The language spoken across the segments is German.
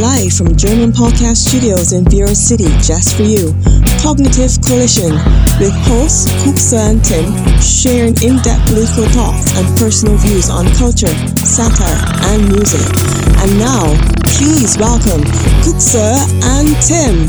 Live from German Podcast Studios in Bureau City, just for you. Cognitive Collision with hosts Kuksa and Tim sharing in-depth political thoughts and personal views on culture, satire, and music. And now, please welcome Kuksa and Tim.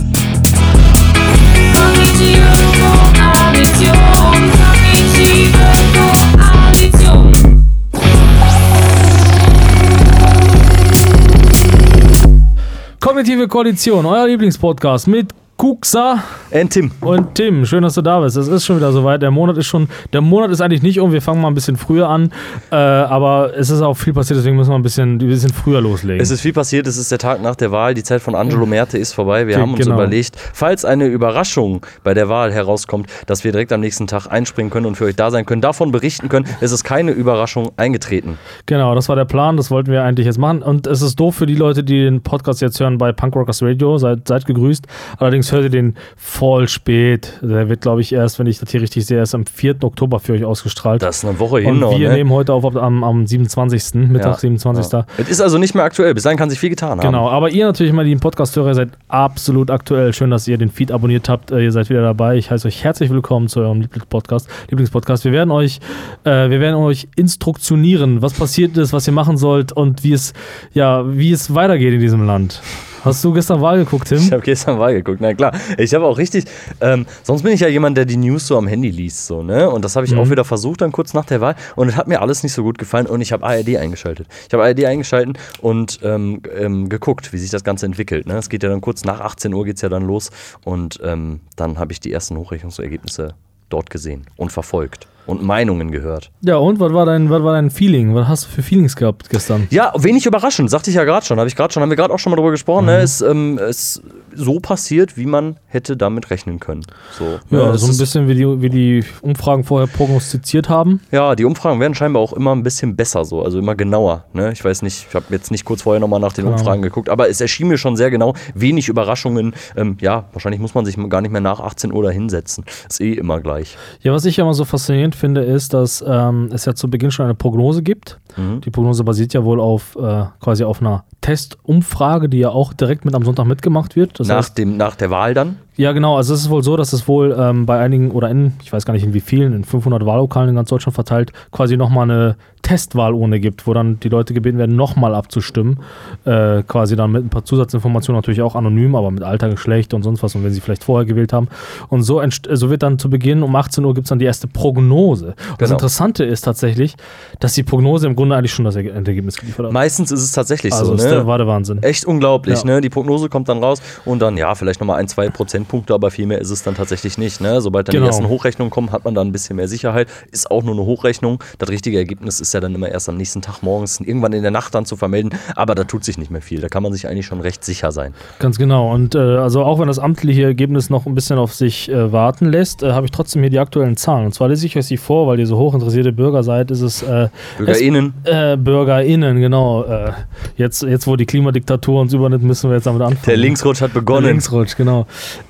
Kognitive Koalition, euer Lieblingspodcast mit Kuxa Und Tim. und Tim. Schön, dass du da bist. Es ist schon wieder soweit. Der Monat ist schon, der Monat ist eigentlich nicht um. Wir fangen mal ein bisschen früher an. Äh, aber es ist auch viel passiert, deswegen müssen wir ein bisschen, ein bisschen früher loslegen. Es ist viel passiert, es ist der Tag nach der Wahl, die Zeit von Angelo Merte ist vorbei. Wir Ge- haben uns genau. überlegt, falls eine Überraschung bei der Wahl herauskommt, dass wir direkt am nächsten Tag einspringen können und für euch da sein können, davon berichten können. Es ist keine Überraschung eingetreten. Genau, das war der Plan, das wollten wir eigentlich jetzt machen. Und es ist doof für die Leute, die den Podcast jetzt hören bei Punk Rockers Radio. Seid, seid gegrüßt. Allerdings hört ihr den voll spät. Der wird, glaube ich, erst, wenn ich das hier richtig sehe, erst am 4. Oktober für euch ausgestrahlt. Das ist eine Woche hin und noch. wir Ne? nehmen heute auf am, am 27. Mittag, 27. Ja. Es ist also nicht mehr aktuell. Bis dahin kann sich viel getan haben. Genau, aber ihr natürlich mal, die Podcast-Hörer, seid absolut aktuell. Schön, dass ihr den Feed abonniert habt. Äh, Ihr seid wieder dabei. Ich heiße euch herzlich willkommen zu eurem Lieblingspodcast. Lieblingspodcast. Wir werden euch, äh, wir werden euch instruktionieren, was passiert ist, was ihr machen sollt und wie es, ja, wie es weitergeht in diesem Land. Hast du gestern Wahl geguckt, Tim? Ich habe gestern Wahl geguckt, na klar. Ich habe auch richtig, ähm, sonst bin ich ja jemand, der die News so am Handy liest, so, ne? Und das habe ich Mhm. auch wieder versucht, dann kurz nach der Wahl. Und es hat mir alles nicht so gut gefallen und ich habe ARD eingeschaltet. Ich habe ARD eingeschaltet und ähm, ähm, geguckt, wie sich das Ganze entwickelt. Ne? Es geht ja dann kurz nach 18 Uhr geht's ja dann los und ähm, dann habe ich die ersten Hochrechnungsergebnisse dort gesehen und verfolgt und Meinungen gehört. Ja, und was war dein, was war dein Feeling? Was hast du für Feelings gehabt gestern? Ja, wenig überraschend, sagte ich ja gerade schon. Habe ich gerade schon, haben wir gerade auch schon mal drüber gesprochen. Mhm. Ne? Es ähm, ist so passiert, wie man hätte damit rechnen können. So, Ja, es so ein bisschen wie die, wie die Umfragen vorher prognostiziert haben. Ja, die Umfragen werden scheinbar auch immer ein bisschen besser so, also immer genauer. Ne? Ich weiß nicht, ich habe jetzt nicht kurz vorher nochmal nach den Genau. Umfragen geguckt, aber es erschien mir schon sehr genau, wenig Überraschungen. Ähm, ja, wahrscheinlich muss man sich gar nicht mehr nach 18 Uhr da hinsetzen. Ist eh immer gleich. Ja, was ich ja immer so faszinierend finde, ist, dass ähm, es ja zu Beginn schon eine Prognose gibt. Mhm. Die Prognose basiert ja wohl auf äh, quasi auf einer Testumfrage, die ja auch direkt mit am Sonntag mitgemacht wird. Das nach, heißt, dem, nach der Wahl dann? ja, genau. Also es ist wohl so, dass es wohl ähm, bei einigen oder in, ich weiß gar nicht in wie vielen, in 500 Wahllokalen in ganz Deutschland verteilt, quasi nochmal eine Testwahlurne gibt, wo dann die Leute gebeten werden, nochmal abzustimmen. Äh, quasi dann mit ein paar Zusatzinformationen, natürlich auch anonym, aber mit Alter, Geschlecht und sonst was und wenn sie vielleicht vorher gewählt haben. Und so, so wird dann zu Beginn um 18 Uhr gibt es dann die erste Prognose. Und Das Genau. Interessante ist tatsächlich, dass die Prognose im Grunde eigentlich schon das Erge- Endergebnis geliefert hat. Meistens ist es tatsächlich Also so. ist Ne? der, war der Wahnsinn. Echt unglaublich, Ja. ne? Die Prognose kommt dann raus und dann, ja, vielleicht nochmal ein, zwei Prozentpunkte, aber viel mehr ist es dann tatsächlich nicht, ne? Sobald dann Genau. die ersten Hochrechnungen kommen, hat man dann ein bisschen mehr Sicherheit. Ist auch nur eine Hochrechnung. Das richtige Ergebnis ist ja dann immer erst am nächsten Tag morgens, irgendwann in der Nacht dann zu vermelden, aber da tut sich nicht mehr viel. Da kann man sich eigentlich schon recht sicher sein. Ganz genau. Und äh, also auch wenn das amtliche Ergebnis noch ein bisschen auf sich äh, warten lässt, äh, habe ich trotzdem hier die aktuellen Zahlen. Und zwar lese ich euch sie vor, weil ihr so hochinteressierte Bürger seid, ist es äh, BürgerInnen. Es, äh, BürgerInnen, genau. Äh, jetzt, jetzt, wo die Klimadiktatur uns übernimmt, müssen wir jetzt damit anfangen. Der Linksrutsch hat Der begonnen. Linksrutsch, genau.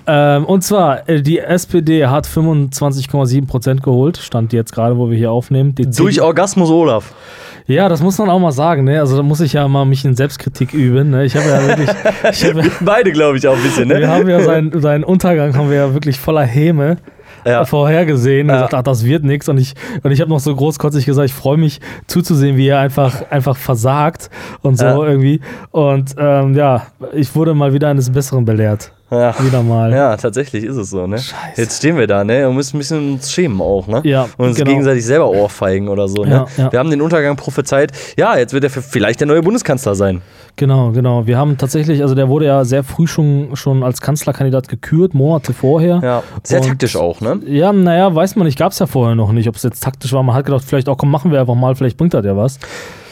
Ähm, und zwar, die SPD hat 25,7 Prozent geholt, stand jetzt gerade, wo wir hier aufnehmen. Die Durch Orgasmus Olaf. Ja, das muss man auch mal sagen, ne? Also da muss ich ja mal mich in Selbstkritik üben. Ne? Ich habe ja wirklich, ich habe, Beide, glaube ich, auch ein bisschen, wir ne? haben ja seinen, seinen Untergang haben wir ja wirklich voller Häme Ja. vorhergesehen und Ja. gesagt, ach, das wird nichts. Und ich, und ich habe noch so großkotzig gesagt, ich freue mich zuzusehen, wie er einfach, einfach versagt und so Ja. irgendwie. Und ähm, ja, ich wurde mal wieder eines Besseren belehrt. Ja. Wieder mal. Ja, tatsächlich ist es so, ne? Scheiße. Jetzt stehen wir da, ne? Und müssen ein bisschen uns schämen auch, ne? Ja, Und uns genau. gegenseitig selber ohrfeigen oder so, ne? Ja, ja. Wir haben den Untergang prophezeit. Ja, jetzt wird er vielleicht der neue Bundeskanzler sein. Genau, genau. Wir haben tatsächlich, also der wurde ja sehr früh schon, schon als Kanzlerkandidat gekürt, Monate vorher. Ja. Sehr Und- taktisch auch, ne? Ja, naja, weiß man nicht, gab es ja vorher noch nicht, ob es jetzt taktisch war. Man hat gedacht, vielleicht auch, komm, machen wir einfach mal, vielleicht bringt das ja was.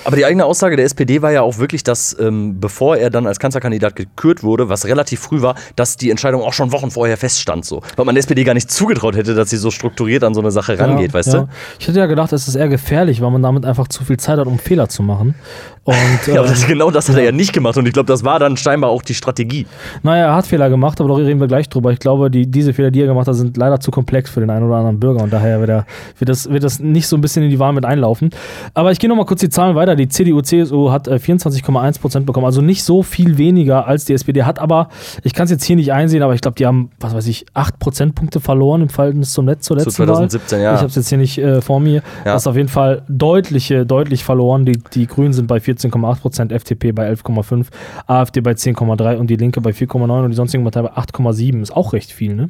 Aber die eigene Aussage der SPD war ja auch wirklich, dass ähm, bevor er dann als Kanzlerkandidat gekürt wurde, was relativ früh war, dass die Entscheidung auch schon Wochen vorher feststand. So. Weil man der SPD gar nicht zugetraut hätte, dass sie so strukturiert an so eine Sache rangeht, ja, weißt ja. du? Ich hätte ja gedacht, es ist eher gefährlich, weil man damit einfach zu viel Zeit hat, um Fehler zu machen. Und Ja, aber ähm, das, genau das hat er ja nicht gemacht und ich glaube, das war dann scheinbar auch die Strategie. naja, er hat Fehler gemacht, aber darüber reden wir gleich drüber. Ich glaube, die, diese Fehler, die er gemacht hat, sind leider zu komplex für den einen oder anderen Bürger und daher wird, er, wird, das, wird das nicht so ein bisschen in die Wahl mit einlaufen. Aber ich gehe nochmal kurz die Zahlen weiter. Die CDU-CSU hat äh, 24,1 Prozent bekommen, also nicht so viel weniger als die SPD, hat aber, ich kann es jetzt hier nicht einsehen, aber ich glaube, die haben, was weiß ich, 8 Prozentpunkte verloren im Verhältnis zum Netz zur Zu letzten 2017, Wahl. ja. Ich habe es jetzt hier nicht äh, vor mir. Ja. Das ist auf jeden Fall deutliche, deutlich verloren. Die, die Grünen sind bei 14,8 Prozent, FDP bei 11,5, AfD bei 10,3 und die Linke bei 4,9 und die sonstigen Parteien bei 8,7. Ist auch recht viel, ne?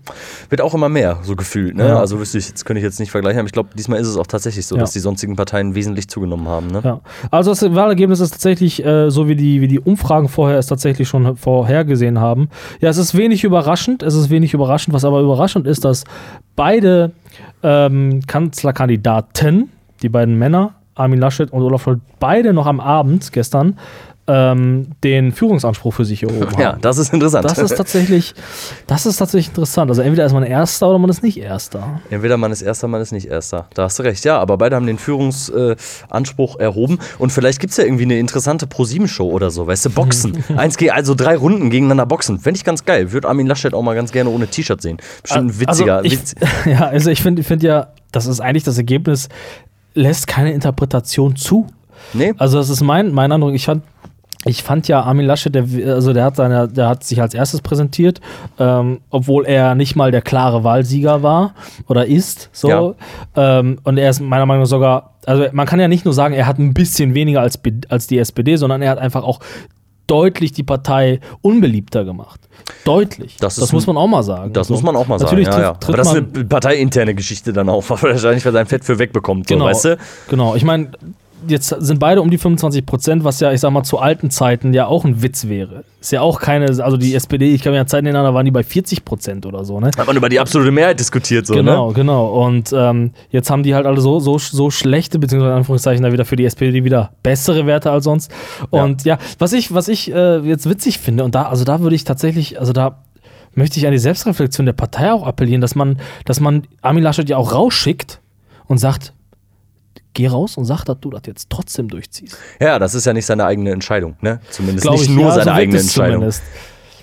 Wird auch immer mehr, so gefühlt. Ne? Ja. Also wüsste ich, jetzt könnte ich jetzt nicht vergleichen, aber ich glaube, diesmal ist es auch tatsächlich so, Ja. dass die sonstigen Parteien wesentlich zugenommen haben. Ne? Ja. Also das Wahlergebnis ist tatsächlich, äh, so wie die, wie die Umfragen vorher es tatsächlich schon vorhergesehen haben. Ja, es ist wenig überraschend. Es ist wenig überraschend. Was aber überraschend ist, dass beide ähm, Kanzlerkandidaten, die beiden Männer, Armin Laschet und Olaf Scholz, beide noch am Abend gestern ähm, den Führungsanspruch für sich erhoben haben. Ja, das ist interessant. Das ist tatsächlich, das ist tatsächlich interessant. Also entweder ist man Erster oder man ist nicht Erster. Entweder man ist Erster, man ist nicht Erster. Da hast du recht, ja. Aber beide haben den Führungsanspruch erhoben. Und vielleicht gibt es ja irgendwie eine interessante ProSieben-Show oder so. Weißt du, Boxen. Eins gegen, also drei Runden gegeneinander boxen. Fände ich ganz geil. Würde Armin Laschet auch mal ganz gerne ohne T-Shirt sehen. Bestimmt ein witziger. Also ich, Witz. ja, also ich finde find ja, das ist eigentlich das Ergebnis, lässt keine Interpretation zu. Nee? Also das ist mein, mein Eindruck. Ich fand, ich fand ja Armin Laschet, der, also der hat, seine, der hat sich als erstes präsentiert, ähm, obwohl er nicht mal der klare Wahlsieger war oder ist. So. Ja. Ähm, und er ist meiner Meinung nach sogar, also man kann ja nicht nur sagen, er hat ein bisschen weniger als, als die SPD, sondern er hat einfach auch deutlich die Partei unbeliebter gemacht. Deutlich. Das Das, muss man auch mal sagen. Das So. muss man auch mal sagen. Ja, trifft- ja. Aber trifft das ist eine parteiinterne Geschichte dann auch, wahrscheinlich, weil sein Fett für wegbekommt. So, Genau, weißt du? genau. Ich meine, jetzt sind beide um die 25 Prozent, was ja, ich sag mal, zu alten Zeiten ja auch ein Witz wäre. Ist ja auch keine, also die SPD, ich kann mir ja Zeiten erinnern, da waren die bei 40 Prozent oder so, ne? Hat man über die absolute Mehrheit diskutiert, so, Genau, ne? genau. Und ähm, jetzt haben die halt alle so, so, so schlechte, beziehungsweise in Anführungszeichen da wieder für die SPD wieder bessere Werte als sonst. Und ja, was ich, was ich äh, jetzt witzig finde, und da, also da würde ich tatsächlich, also da möchte ich an die Selbstreflexion der Partei auch appellieren, dass man, dass man Armin Laschet ja auch rausschickt und sagt, geh raus und sag, dass du das jetzt trotzdem durchziehst. Ja, das ist ja nicht seine eigene Entscheidung, ne? Zumindest Glaub nicht ich, nur ja, seine so eigene Entscheidung. zumindest.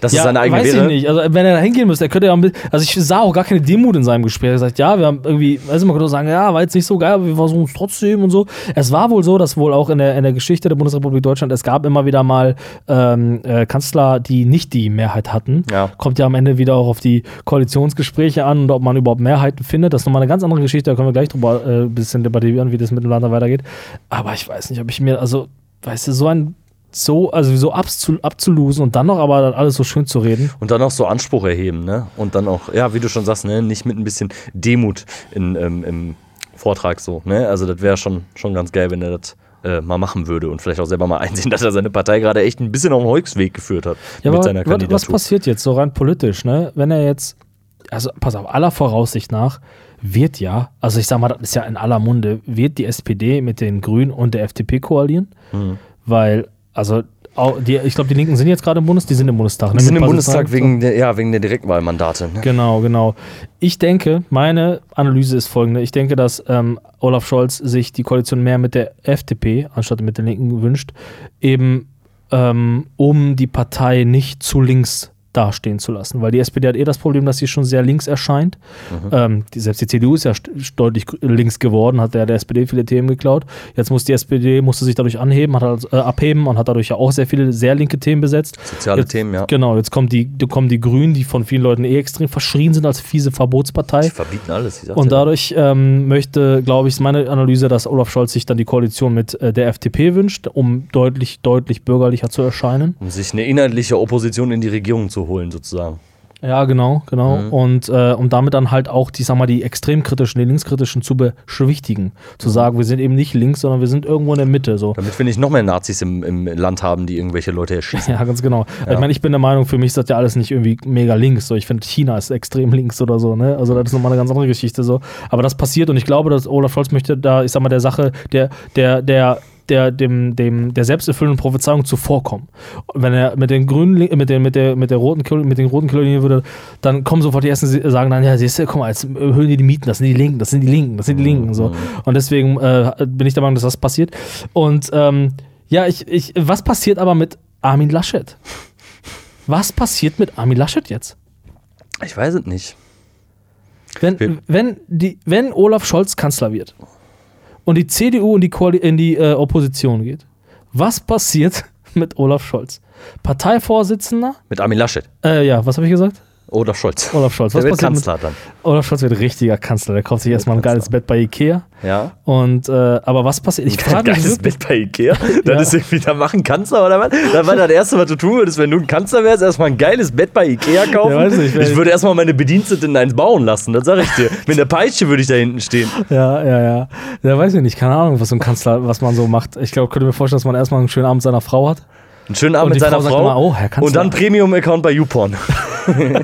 Das ist seine eigene weiß wäre. ich nicht. Also, wenn er da hingehen müsste, er könnte ja ein bisschen, also ich sah auch gar keine Demut in seinem Gespräch. Er hat gesagt, ja, wir haben irgendwie, weiß ich, man könnte auch sagen, ja, war jetzt nicht so geil, aber wir versuchen es trotzdem und so. Es war wohl so, dass wohl auch in der, in der Geschichte der Bundesrepublik Deutschland, es gab immer wieder mal ähm, äh, Kanzler, die nicht die Mehrheit hatten. Ja. Kommt ja am Ende wieder auch auf die Koalitionsgespräche an und ob man überhaupt Mehrheiten findet. Das ist nochmal eine ganz andere Geschichte, da können wir gleich drüber äh, ein bisschen debattieren, wie das mit dem Land weitergeht. Aber ich weiß nicht, ob ich mir, also, weißt du, so ein so, also so abzu, abzulosen und dann noch aber dann alles so schön zu reden. Und dann auch so Anspruch erheben, ne? Und dann auch, ja, wie du schon sagst, ne, nicht mit ein bisschen Demut in, ähm, im Vortrag so, ne? Also das wäre schon, schon ganz geil, wenn er das äh, mal machen würde und vielleicht auch selber mal einsehen, dass er seine Partei gerade echt ein bisschen auf den Holzweg geführt hat Ja, mit aber seiner wa- was Kandidatur. passiert jetzt so rein politisch, ne? Wenn er jetzt, also pass auf, aller Voraussicht nach wird ja, also ich sag mal, das ist ja in aller Munde, wird die SPD mit den Grünen und der FDP koalieren, Mhm. weil, also die, ich glaube, die Linken sind jetzt gerade im Bundestag, die sind im Bundestag. ne, Die sind im Bundestag. Bundestag wegen der, ja, wegen der Direktwahlmandate. Ne? Genau, genau. Ich denke, meine Analyse ist folgende. Ich denke, dass ähm, Olaf Scholz sich die Koalition mehr mit der FDP anstatt mit den Linken wünscht, eben ähm, um die Partei nicht zu links dastehen zu lassen. Weil die SPD hat eh das Problem, dass sie schon sehr links erscheint. Ähm, die, selbst die CDU ist ja deutlich links geworden, hat ja der SPD viele Themen geklaut. Jetzt muss die SPD musste sich dadurch anheben, hat äh, abheben und hat dadurch ja auch sehr viele sehr linke Themen besetzt. Soziale Jetzt- Themen, ja. Genau, jetzt kommen die, kommen die Grünen, die von vielen Leuten eh extrem verschrien sind als fiese Verbotspartei. Die verbieten alles. sag's Und dadurch ähm, möchte, glaube ich, ist meine Analyse, dass Olaf Scholz sich dann die Koalition mit äh, der FDP wünscht, um deutlich, deutlich bürgerlicher zu erscheinen. um sich eine inhaltliche Opposition in die Regierung zu holen, sozusagen. Ja, genau, genau. Mhm. Und äh, um damit dann halt auch die, sag mal, die extrem kritischen, die linkskritischen zu beschwichtigen. Mhm. Zu sagen, wir sind eben nicht links, sondern wir sind irgendwo in der Mitte. So. Damit wir nicht noch mehr Nazis im, im Land haben, die irgendwelche Leute erschießen. Ja, ganz genau. Ich meine, ich bin der Meinung, für mich ist das ja alles nicht irgendwie mega links. So. Ich finde, China ist extrem links oder so. Ne? Also, das ist nochmal eine ganz andere Geschichte. So. Aber das passiert und ich glaube, dass Olaf Scholz möchte da, ich sag mal, der Sache, der, der, der, der, dem, dem, der selbsterfüllenden Prophezeiung zuvorkommen. Und wenn er mit den grünen, mit, den, mit, der, mit, der roten, mit den roten Kolonien würde, dann kommen sofort die ersten, sagen dann, ja, siehst du, guck mal, jetzt erhöhen die die Mieten, das sind die Linken, das sind die Linken, das sind die Linken. So. Und deswegen äh, bin ich der Meinung, dass das passiert. Und ähm, ja, ich, ich, was passiert aber mit Armin Laschet? Was passiert mit Armin Laschet jetzt? Ich weiß es nicht. Wenn, wenn, die, wenn Olaf Scholz Kanzler wird und die CDU in die, Koali in die äh, Opposition geht, Was passiert mit Olaf Scholz? Parteivorsitzender? Mit Armin Laschet. Äh, ja, was habe ich gesagt? Olaf Scholz. Olaf Scholz. Der Was wird passiert mit, Kanzler dann. Olaf Scholz wird richtiger Kanzler. Der kauft sich erstmal ein geiles Kanzler. Bett bei Ikea. Ja. Und, äh, aber was passiert? Ich frage mich Geiles wirklich, Bett bei Ikea. Das Ja. ist irgendwie, da machen Kanzler oder was? Das war das Erste, was du tun würdest, wenn du ein Kanzler wärst, erstmal ein geiles Bett bei Ikea kaufen. Ja, weiß nicht, ich würde erstmal meine Bediensteten eins bauen lassen, das sag ich dir. Mit der Peitsche würde ich da hinten stehen. Ja, ja, ja. Ja, weiß ich nicht. Keine Ahnung, was so ein Kanzler, was man so macht. Ich glaube, könnte mir vorstellen, dass man erstmal einen schönen Abend seiner Frau hat. Einen schönen Abend Und mit seiner Frau Frau. immer, oh, Herr und dann Premium-Account bei YouPorn.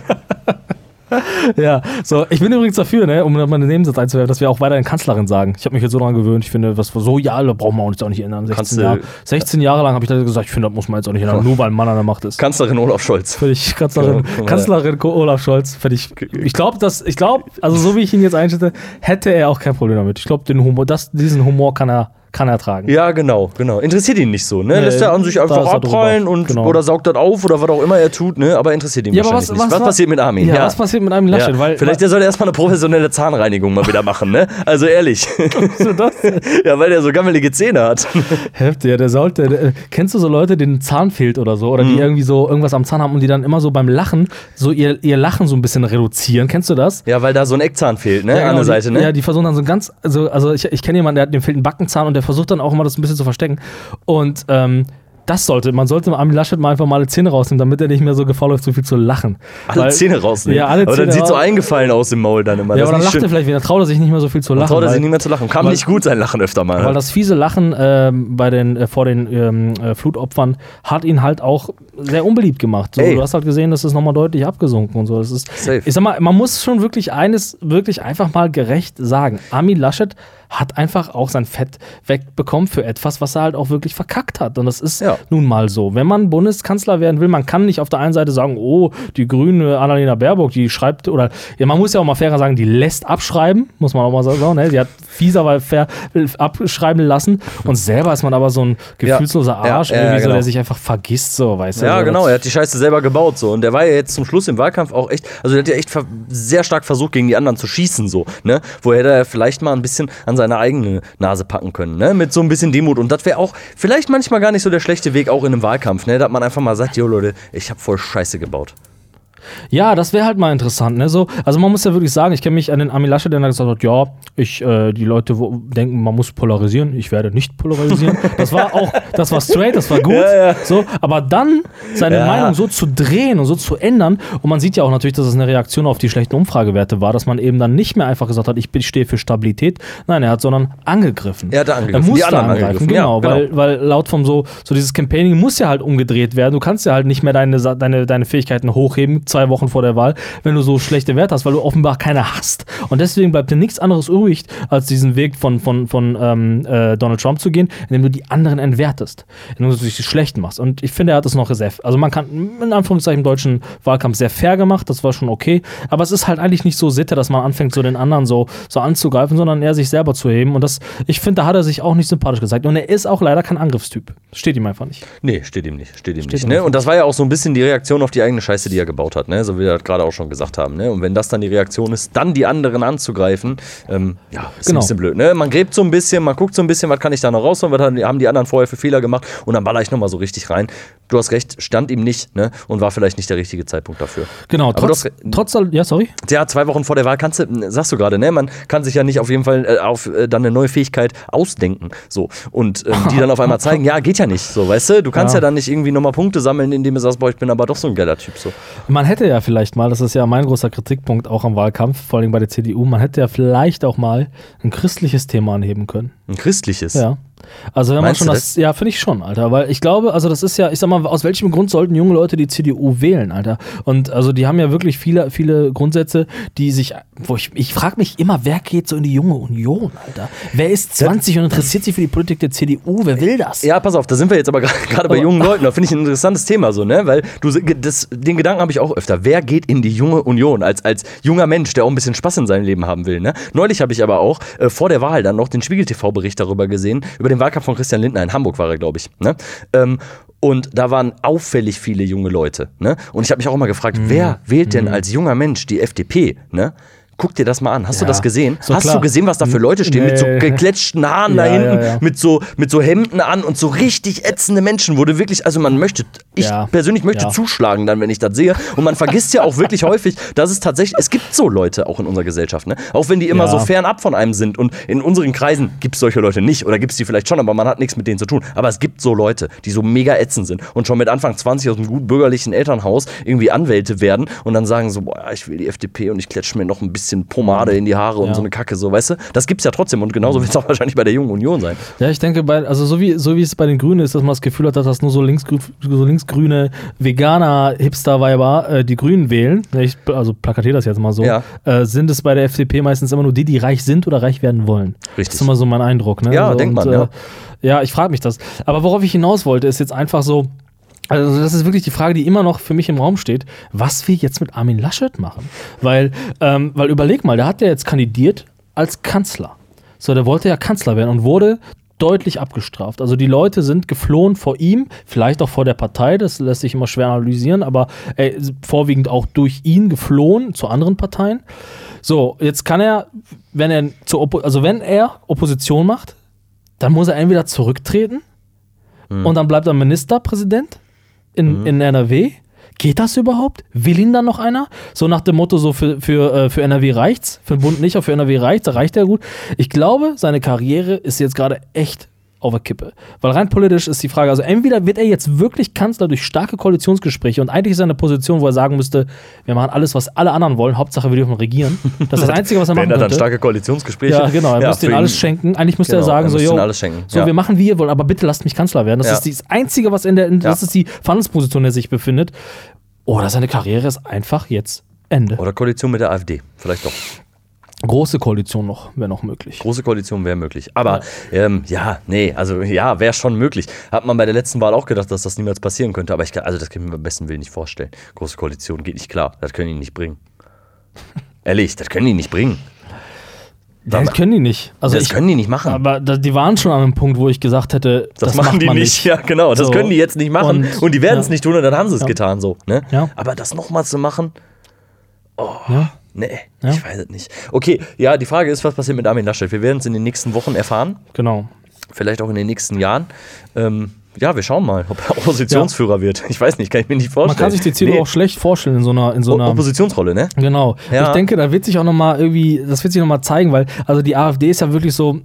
Ja, so, ich bin übrigens dafür, ne, um mal einen Nebensatz einzuwerfen, dass wir auch weiterhin Kanzlerin sagen. Ich habe mich jetzt so daran gewöhnt. Ich finde, was so, ja, da brauchen wir uns auch nicht ändern. 16, Kannst du- Jahre, 16 Jahre lang habe ich da gesagt, ich finde, das muss man jetzt auch nicht ändern, nur weil ein Mann an der Macht ist. Kanzlerin Olaf Scholz. Finde ich Kanzlerin, mal. Kanzlerin Olaf Scholz, finde ich. Ich glaube, dass, ich glaube, also so wie ich ihn jetzt einschätze, hätte er auch kein Problem damit. Ich glaube, den Humor, das, diesen Humor kann er, kann er tragen. Ja, genau, genau. Interessiert ihn nicht so, ne? Nee, Lässt er an sich einfach drüber. und Genau. oder saugt das auf oder was auch immer er tut, ne? Aber interessiert ihn Ja, wahrscheinlich was- nicht. was Was, passiert mit Armin? Ja, was passiert mit einem Laschet? Ja. Weil, Vielleicht der soll erstmal eine professionelle Zahnreinigung mal wieder machen, ne? Also ehrlich. weil, das, ja, weil der so gammelige Zähne hat. Heftig, ja, der sollte. Der, äh, kennst du so Leute, denen Zahn fehlt oder so? Oder die irgendwie so irgendwas am Zahn haben und die dann immer so beim Lachen so ihr, ihr Lachen so ein bisschen reduzieren? Kennst du das? Ja, weil da so ein Eckzahn fehlt, ne? Ja, An genau, der Seite, die, ne? Ja, die versuchen dann so ganz, also, also ich, ich kenne jemanden, der hat, dem fehlt ein Backenzahn und der versucht dann auch immer das ein bisschen zu verstecken. Und ähm, das sollte, man sollte Armin Laschet mal einfach mal alle Zähne rausnehmen, damit er nicht mehr so Gefahr läuft, so viel zu lachen. alle Weil- Zähne rausnehmen. Ja, alle aber Zähne dann sieht so eingefallen aus im Maul dann immer. Ja, aber dann lacht nicht er schön. vielleicht wieder, traut er sich nicht mehr so viel zu lachen. Traut er sich weil- nicht mehr zu lachen. Kann weil- nicht gut sein Lachen öfter mal. Weil ne? das fiese Lachen ähm, bei den, äh, vor den ähm, äh, Flutopfern hat ihn halt auch sehr unbeliebt gemacht. So, du hast halt gesehen, das ist nochmal deutlich abgesunken und so. Das ist, Safe. Ich sag mal, man muss schon wirklich eines wirklich einfach mal gerecht sagen. Armin Laschet hat einfach auch sein Fett wegbekommen für etwas, was er halt auch wirklich verkackt hat. Und das ist Ja. nun mal so. Wenn man Bundeskanzler werden will, man kann nicht auf der einen Seite sagen, oh, die grüne Annalena Baerbock, die schreibt, oder ja, man muss ja auch mal fairer sagen, die lässt abschreiben, muss man auch mal sagen, ne? Die hat fies, aber fair abschreiben lassen. Und selber ist man aber so ein gefühlsloser Ja, Arsch, ja, irgendwie so, genau. der sich einfach vergisst, so, weißt du. Ja, so, genau, er hat die Scheiße selber gebaut so und der war ja jetzt zum Schluss im Wahlkampf auch echt, also der hat ja echt sehr stark versucht gegen die anderen zu schießen so, ne? Wo hätte er vielleicht mal ein bisschen an seine eigene Nase packen können, ne? Mit so ein bisschen Demut und das wäre auch vielleicht manchmal gar nicht so der schlechte Weg auch in einem Wahlkampf, ne? Da hat man einfach mal sagt, jo Leute, ich habe voll Scheiße gebaut. Ja, das wäre halt mal interessant, ne? So, also man muss ja wirklich sagen, ich kenne mich an den Armin Laschet, der dann gesagt hat, ja, ich, äh, die Leute wo, denken, man muss polarisieren, ich werde nicht polarisieren. Das war auch, das war straight, das war gut. Ja, ja. So, aber dann seine Ja. Meinung so zu drehen und so zu ändern, und man sieht ja auch natürlich, dass es eine Reaktion auf die schlechten Umfragewerte war, dass man eben dann nicht mehr einfach gesagt hat, ich stehe für Stabilität. Nein, er hat, sondern angegriffen. Er hat angegriffen, Er musste die angreifen, angegriffen, genau, genau. Weil, weil laut vom so, so dieses Campaigning muss ja halt umgedreht werden. Du kannst ja halt nicht mehr deine, deine, deine Fähigkeiten hochheben, zwei Wochen vor der Wahl, wenn du so schlechte Werte hast, weil du offenbar keine hast. Und deswegen bleibt dir nichts anderes übrig, als diesen Weg von, von, von ähm, äh, Donald Trump zu gehen, indem du die anderen entwertest, indem du dich die schlechten machst. Und ich finde, er hat das noch sehr, also man kann in Anführungszeichen im deutschen Wahlkampf sehr fair gemacht, das war schon okay, aber es ist halt eigentlich nicht so Sitte, dass man anfängt, so den anderen so, so anzugreifen, sondern eher sich selber zu heben. Und das, ich finde, da hat er sich auch nicht sympathisch gezeigt. Und er ist auch leider kein Angriffstyp. Steht ihm einfach nicht. Nee, steht ihm nicht, steht ihm Steht nicht. ihm Ne? nicht. Und das war ja auch so ein bisschen die Reaktion auf die eigene Scheiße, die er gebaut hat, ne? So wie wir das gerade auch schon gesagt haben. Ne? Und wenn das dann die Reaktion ist, dann die anderen anzugreifen, ähm, ja, ist Genau. ein bisschen blöd. Ne? Man gräbt so ein bisschen, man guckt so ein bisschen, was kann ich da noch rausholen, was haben die- anderen vorher für Fehler gemacht und dann baller ich nochmal so richtig rein. Du hast recht, stand ihm nicht ne? und war vielleicht nicht der richtige Zeitpunkt dafür. Genau, trotz, hast trotz, ja, sorry. Ja, zwei Wochen vor der Wahl kannst du, sagst du gerade, ne? Man kann sich ja nicht auf jeden Fall äh, auf äh, dann eine neue Fähigkeit ausdenken. So. Und ähm, die dann auf einmal zeigen, ja, geht ja nicht. So, weißt du? Du kannst ja, Ja. dann nicht irgendwie nochmal Punkte sammeln, indem du sagst, boah, ich bin aber doch so ein geiler Typ. So. Man hätte ja vielleicht mal, das ist ja mein großer Kritikpunkt auch am Wahlkampf, vor allem bei der CDU, man hätte ja vielleicht auch mal ein christliches Thema anheben können. Ein christliches. Ja. Also wenn Meinst man schon du das, ja, finde ich schon, Alter, weil ich glaube, also das ist ja, ich sag mal, aus welchem Grund sollten junge Leute die CDU wählen, Alter? Und also die haben ja wirklich viele, viele Grundsätze, die sich, wo ich, ich frage mich immer, wer geht so in die junge Union, Alter? Wer ist 20 und interessiert sich für die Politik der CDU? Wer will das? Ja, pass auf, da sind wir jetzt aber gerade bei jungen Leuten. Da finde ich ein interessantes Thema so, ne? Weil du das, den Gedanken habe ich auch öfter. Wer geht in die junge Union als, als junger Mensch, der auch ein bisschen Spaß in seinem Leben haben will, ne? Neulich habe ich aber auch äh, vor der Wahl dann noch den Spiegel-TV-Bericht darüber gesehen, über den Wahlkampf von Christian Lindner in Hamburg war er, glaube ich. Ne? Ähm, und da waren auffällig viele junge Leute. Ne? Und ich habe mich auch immer gefragt, wer wählt denn als junger Mensch die FDP? Ne? Guck dir das mal an. Hast Ja, du das gesehen? doch Hast klar. du gesehen, was da für Leute stehen? Mit so Nee. gekletschten Haaren da Ja, hinten, ja. Mit, so, mit so Hemden an und so richtig ätzende Menschen, wo du wirklich, also man möchte, ich persönlich möchte zuschlagen dann, wenn ich das sehe. Und man vergisst ja auch wirklich häufig, dass es tatsächlich, es gibt so Leute auch in unserer Gesellschaft, ne? Auch wenn die immer so fernab von einem sind. Und in unseren Kreisen gibt es solche Leute nicht. Oder gibt es die vielleicht schon, aber man hat nichts mit denen zu tun. Aber es gibt so Leute, die so mega ätzend sind und schon mit Anfang 20 aus einem gut bürgerlichen Elternhaus irgendwie Anwälte werden und dann sagen so, boah, ich will die FDP und ich kletsche mir noch ein bisschen Pomade in die Haare und Ja. so eine Kacke, so, weißt du? Das gibt's ja trotzdem und genauso wird es auch wahrscheinlich bei der Jungen Union sein. Ja, ich denke, bei, also so wie, so wie es bei den Grünen ist, dass man das Gefühl hat, dass das nur so, linksgrü so linksgrüne Veganer-Hipster-Weiber äh, die Grünen wählen, ne, ich also plakatiere das jetzt mal so, Ja. äh, sind es bei der FDP meistens immer nur die, die reich sind oder reich werden wollen. Richtig. Das ist immer so mein Eindruck. Ne? Ja, so, denkt man, äh, ja. Ja, ich frage mich das. Aber worauf ich hinaus wollte, ist jetzt einfach so, also das ist wirklich die Frage, die immer noch für mich im Raum steht, was wir jetzt mit Armin Laschet machen. Weil, ähm, weil überleg mal, der hat ja jetzt kandidiert als Kanzler. So, der wollte ja Kanzler werden und wurde deutlich abgestraft. Also die Leute sind geflohen vor ihm, vielleicht auch vor der Partei, das lässt sich immer schwer analysieren, aber er ist vorwiegend auch durch ihn geflohen zu anderen Parteien. So, jetzt kann er, wenn er zur Oppo also wenn er Opposition macht, dann muss er entweder zurücktreten und dann bleibt er Ministerpräsident in, in NRW. Geht das überhaupt? Will ihn dann noch einer? So nach dem Motto, so für, für, äh, für NRW reicht's, für den Bund nicht, aber für NRW reicht's, da reicht er gut. Ich glaube, seine Karriere ist jetzt gerade echt auf der Kippe. Weil rein politisch ist die Frage, also entweder wird er jetzt wirklich Kanzler durch starke Koalitionsgespräche und eigentlich ist er in einer Position, wo er sagen müsste, wir machen alles, was alle anderen wollen, Hauptsache wir dürfen regieren. Das ist das Einzige, was er machen Wenn er dann könnte. starke Koalitionsgespräche. Ja, genau, er müsste für ihnen alles schenken. Eigentlich müsste er Genau, sagen, er so, müsste yo, schenken, so, ja. wir machen wie ihr wollt, aber bitte lasst mich Kanzler werden. Das Ja. ist das Einzige, was in der, in, das Ja. ist die Verhandlungsposition, in der er sich befindet. Oder seine Karriere ist einfach jetzt Ende. Oder Koalition mit der AfD. Vielleicht doch. Große Koalition noch, wäre noch möglich. Große Koalition wäre möglich. Aber ja. Ähm, ja, nee, also ja, wäre schon möglich. Hat man bei der letzten Wahl auch gedacht, dass das niemals passieren könnte. Aber ich kann, also das kann ich mir beim besten Willen nicht vorstellen. Große Koalition geht nicht klar. Das können die nicht bringen. Ehrlich, das können die nicht bringen. Das können die nicht. Also das ich, können die nicht machen. aber die waren schon an einem Punkt, wo ich gesagt hätte, das, Das, machen die man nicht. Ja, genau. Das So. können die jetzt nicht machen. Und, Und- die werden es ja. nicht tun und dann haben sie es Ja. getan so. Ne? Ja. Aber das nochmal zu machen, Ja. Nee, Ja. ich weiß es nicht. Okay, ja, die Frage ist, was passiert mit Armin Laschet? Wir werden es in den nächsten Wochen erfahren. Genau. Vielleicht auch in den nächsten Jahren. Ähm, ja, wir schauen mal, ob er Oppositionsführer wird. Ich weiß nicht, kann ich mir nicht vorstellen. Man kann sich die CDU Nee. auch schlecht vorstellen in so einer, in so O- einer Oppositionsrolle, ne? Genau. Ja. Ich denke, da wird sich auch nochmal irgendwie, das wird sich nochmal zeigen, weil, also die AfD ist ja wirklich so,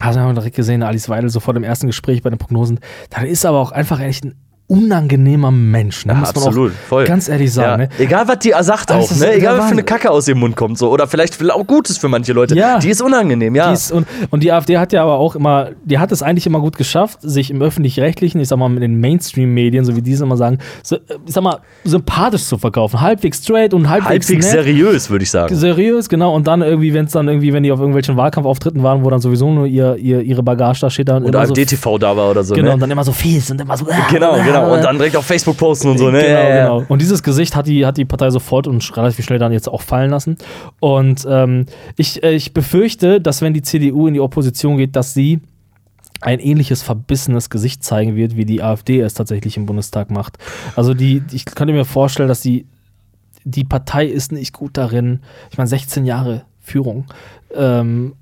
hast du ja direkt gesehen, Alice Weidel, so vor dem ersten Gespräch bei den Prognosen, da ist aber auch einfach echt ein unangenehmer Mensch. Ne? Ja, Muss man absolut, auch voll. Ganz ehrlich sagen. Ja. Ne? Egal, was die sagt auch, ne? Egal, was für eine. Kacke aus ihrem Mund kommt. So. Oder vielleicht vielleicht auch Gutes für manche Leute. Ja. Die ist unangenehm, ja. Die ist, und, und die AfD hat ja aber auch immer, die hat es eigentlich immer gut geschafft, sich im öffentlich-rechtlichen, ich sag mal, mit den Mainstream-Medien, so wie diese immer sagen, so, ich sag mal, sympathisch zu verkaufen. Halbwegs straight und halbwegs, Halbwegs nett. seriös, würde ich sagen. Seriös, genau. Und dann irgendwie, wenn es dann irgendwie, wenn die auf irgendwelchen Wahlkampfauftritten waren, wo dann sowieso nur ihr, ihr, ihre Bagage da steht, dann Und immer so, AfD-TV da war oder so. Genau, und ne? dann immer so fies und immer so. Genau, genau. Und dann direkt auf Facebook posten und so, ne? Genau, genau. Und dieses Gesicht hat die, hat die Partei sofort und relativ schnell dann jetzt auch fallen lassen. Und ähm, ich, äh, ich befürchte, dass wenn die CDU in die Opposition geht, dass sie ein ähnliches verbissenes Gesicht zeigen wird, wie die AfD es tatsächlich im Bundestag macht. Also die, ich könnte mir vorstellen, dass die, die Partei ist nicht gut darin, ich meine 16 Jahre Führung, ähm,